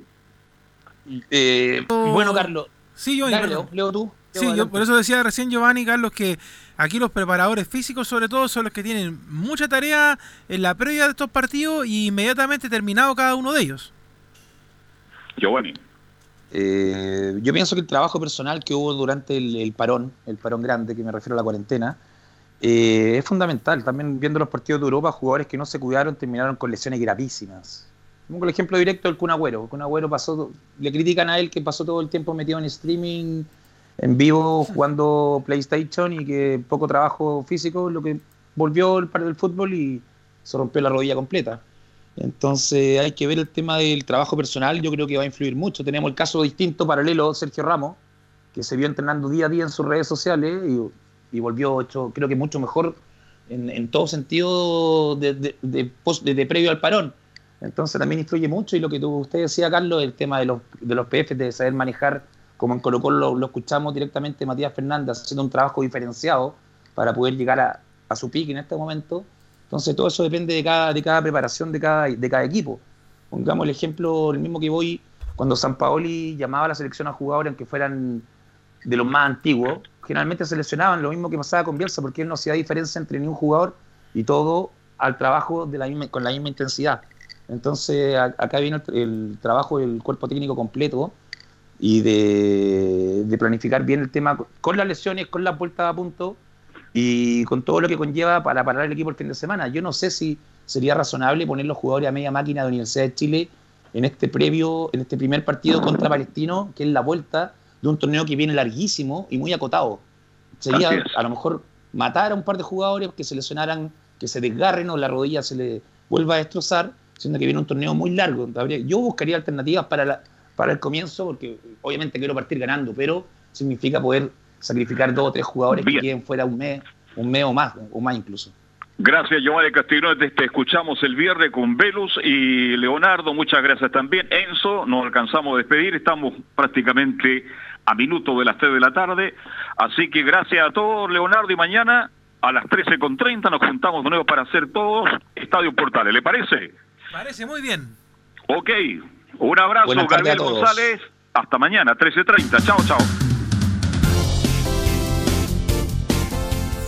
Eh, bueno, Carlos. Sí, yo Dale, Leo, Leo, tú. Sí, yo por eso decía recién Giovanni Carlos que aquí los preparadores físicos sobre todo son los que tienen mucha tarea en la previa de estos partidos y inmediatamente terminado cada uno de ellos. Giovanni. Eh, yo pienso que el trabajo personal que hubo durante el, el, parón, el parón grande, que me refiero a la cuarentena, eh, es fundamental. También viendo los partidos de Europa, jugadores que no se cuidaron terminaron con lesiones gravísimas. Como el ejemplo directo del Kun Agüero. Kun pasó, le critican a él que pasó todo el tiempo metido en streaming, en vivo, jugando PlayStation y que poco trabajo físico, lo que volvió el del fútbol y se rompió la rodilla completa. Entonces hay que ver el tema del trabajo personal, yo creo que va a influir mucho. Tenemos el caso distinto, paralelo, Sergio Ramos, que se vio entrenando día a día en sus redes sociales y, y volvió hecho, creo que mucho mejor en, en todo sentido de, de, de, post, previo al parón. Entonces también influye mucho y lo que tú, usted decía, Carlos, el tema de los, de los PF, de saber manejar, como en Colo Colo lo, lo escuchamos directamente Matías Fernández haciendo un trabajo diferenciado para poder llegar a, a su pique en este momento entonces todo eso depende de cada, de cada preparación de cada, de cada equipo. Pongamos el ejemplo, el mismo que voy, cuando San Paoli llamaba a la selección a jugadores, aunque fueran de los más antiguos, generalmente seleccionaban lo mismo que pasaba con Bielsa, porque él no hacía diferencia entre ni un jugador y todo al trabajo de la misma, con la misma intensidad. Entonces a, acá viene el, el, trabajo del cuerpo técnico completo y de, de planificar bien el tema con las lesiones, con la vuelta a punto y con todo lo que conlleva para parar el equipo el fin de semana. Yo no sé si sería razonable poner los jugadores a media máquina de Universidad de Chile en este previo, en este primer partido contra Palestino, que es la vuelta de un torneo que viene larguísimo y muy acotado. Sería a lo mejor matar a un par de jugadores que se lesionaran, que se desgarren o la rodilla se le vuelva a destrozar, siendo que viene un torneo muy largo. Yo buscaría alternativas para, la, para el comienzo, porque obviamente quiero partir ganando, pero significa poder sacrificar dos o tres jugadores Bien. que queden fuera un mes, un mes o más, o más incluso. Gracias, Giovanni Castillo. Te, te, escuchamos el viernes con Velus y Leonardo. Muchas gracias también. Enzo, nos alcanzamos a despedir. Estamos prácticamente a minuto de las 3 de la tarde. Así que gracias a todos, Leonardo. Y mañana a las 13.30 nos juntamos de nuevo para hacer todos Estadio Portales. ¿Le parece? Parece muy bien. Ok. Un abrazo, Gabriel González. Hasta mañana, 13.30. Chao, chao.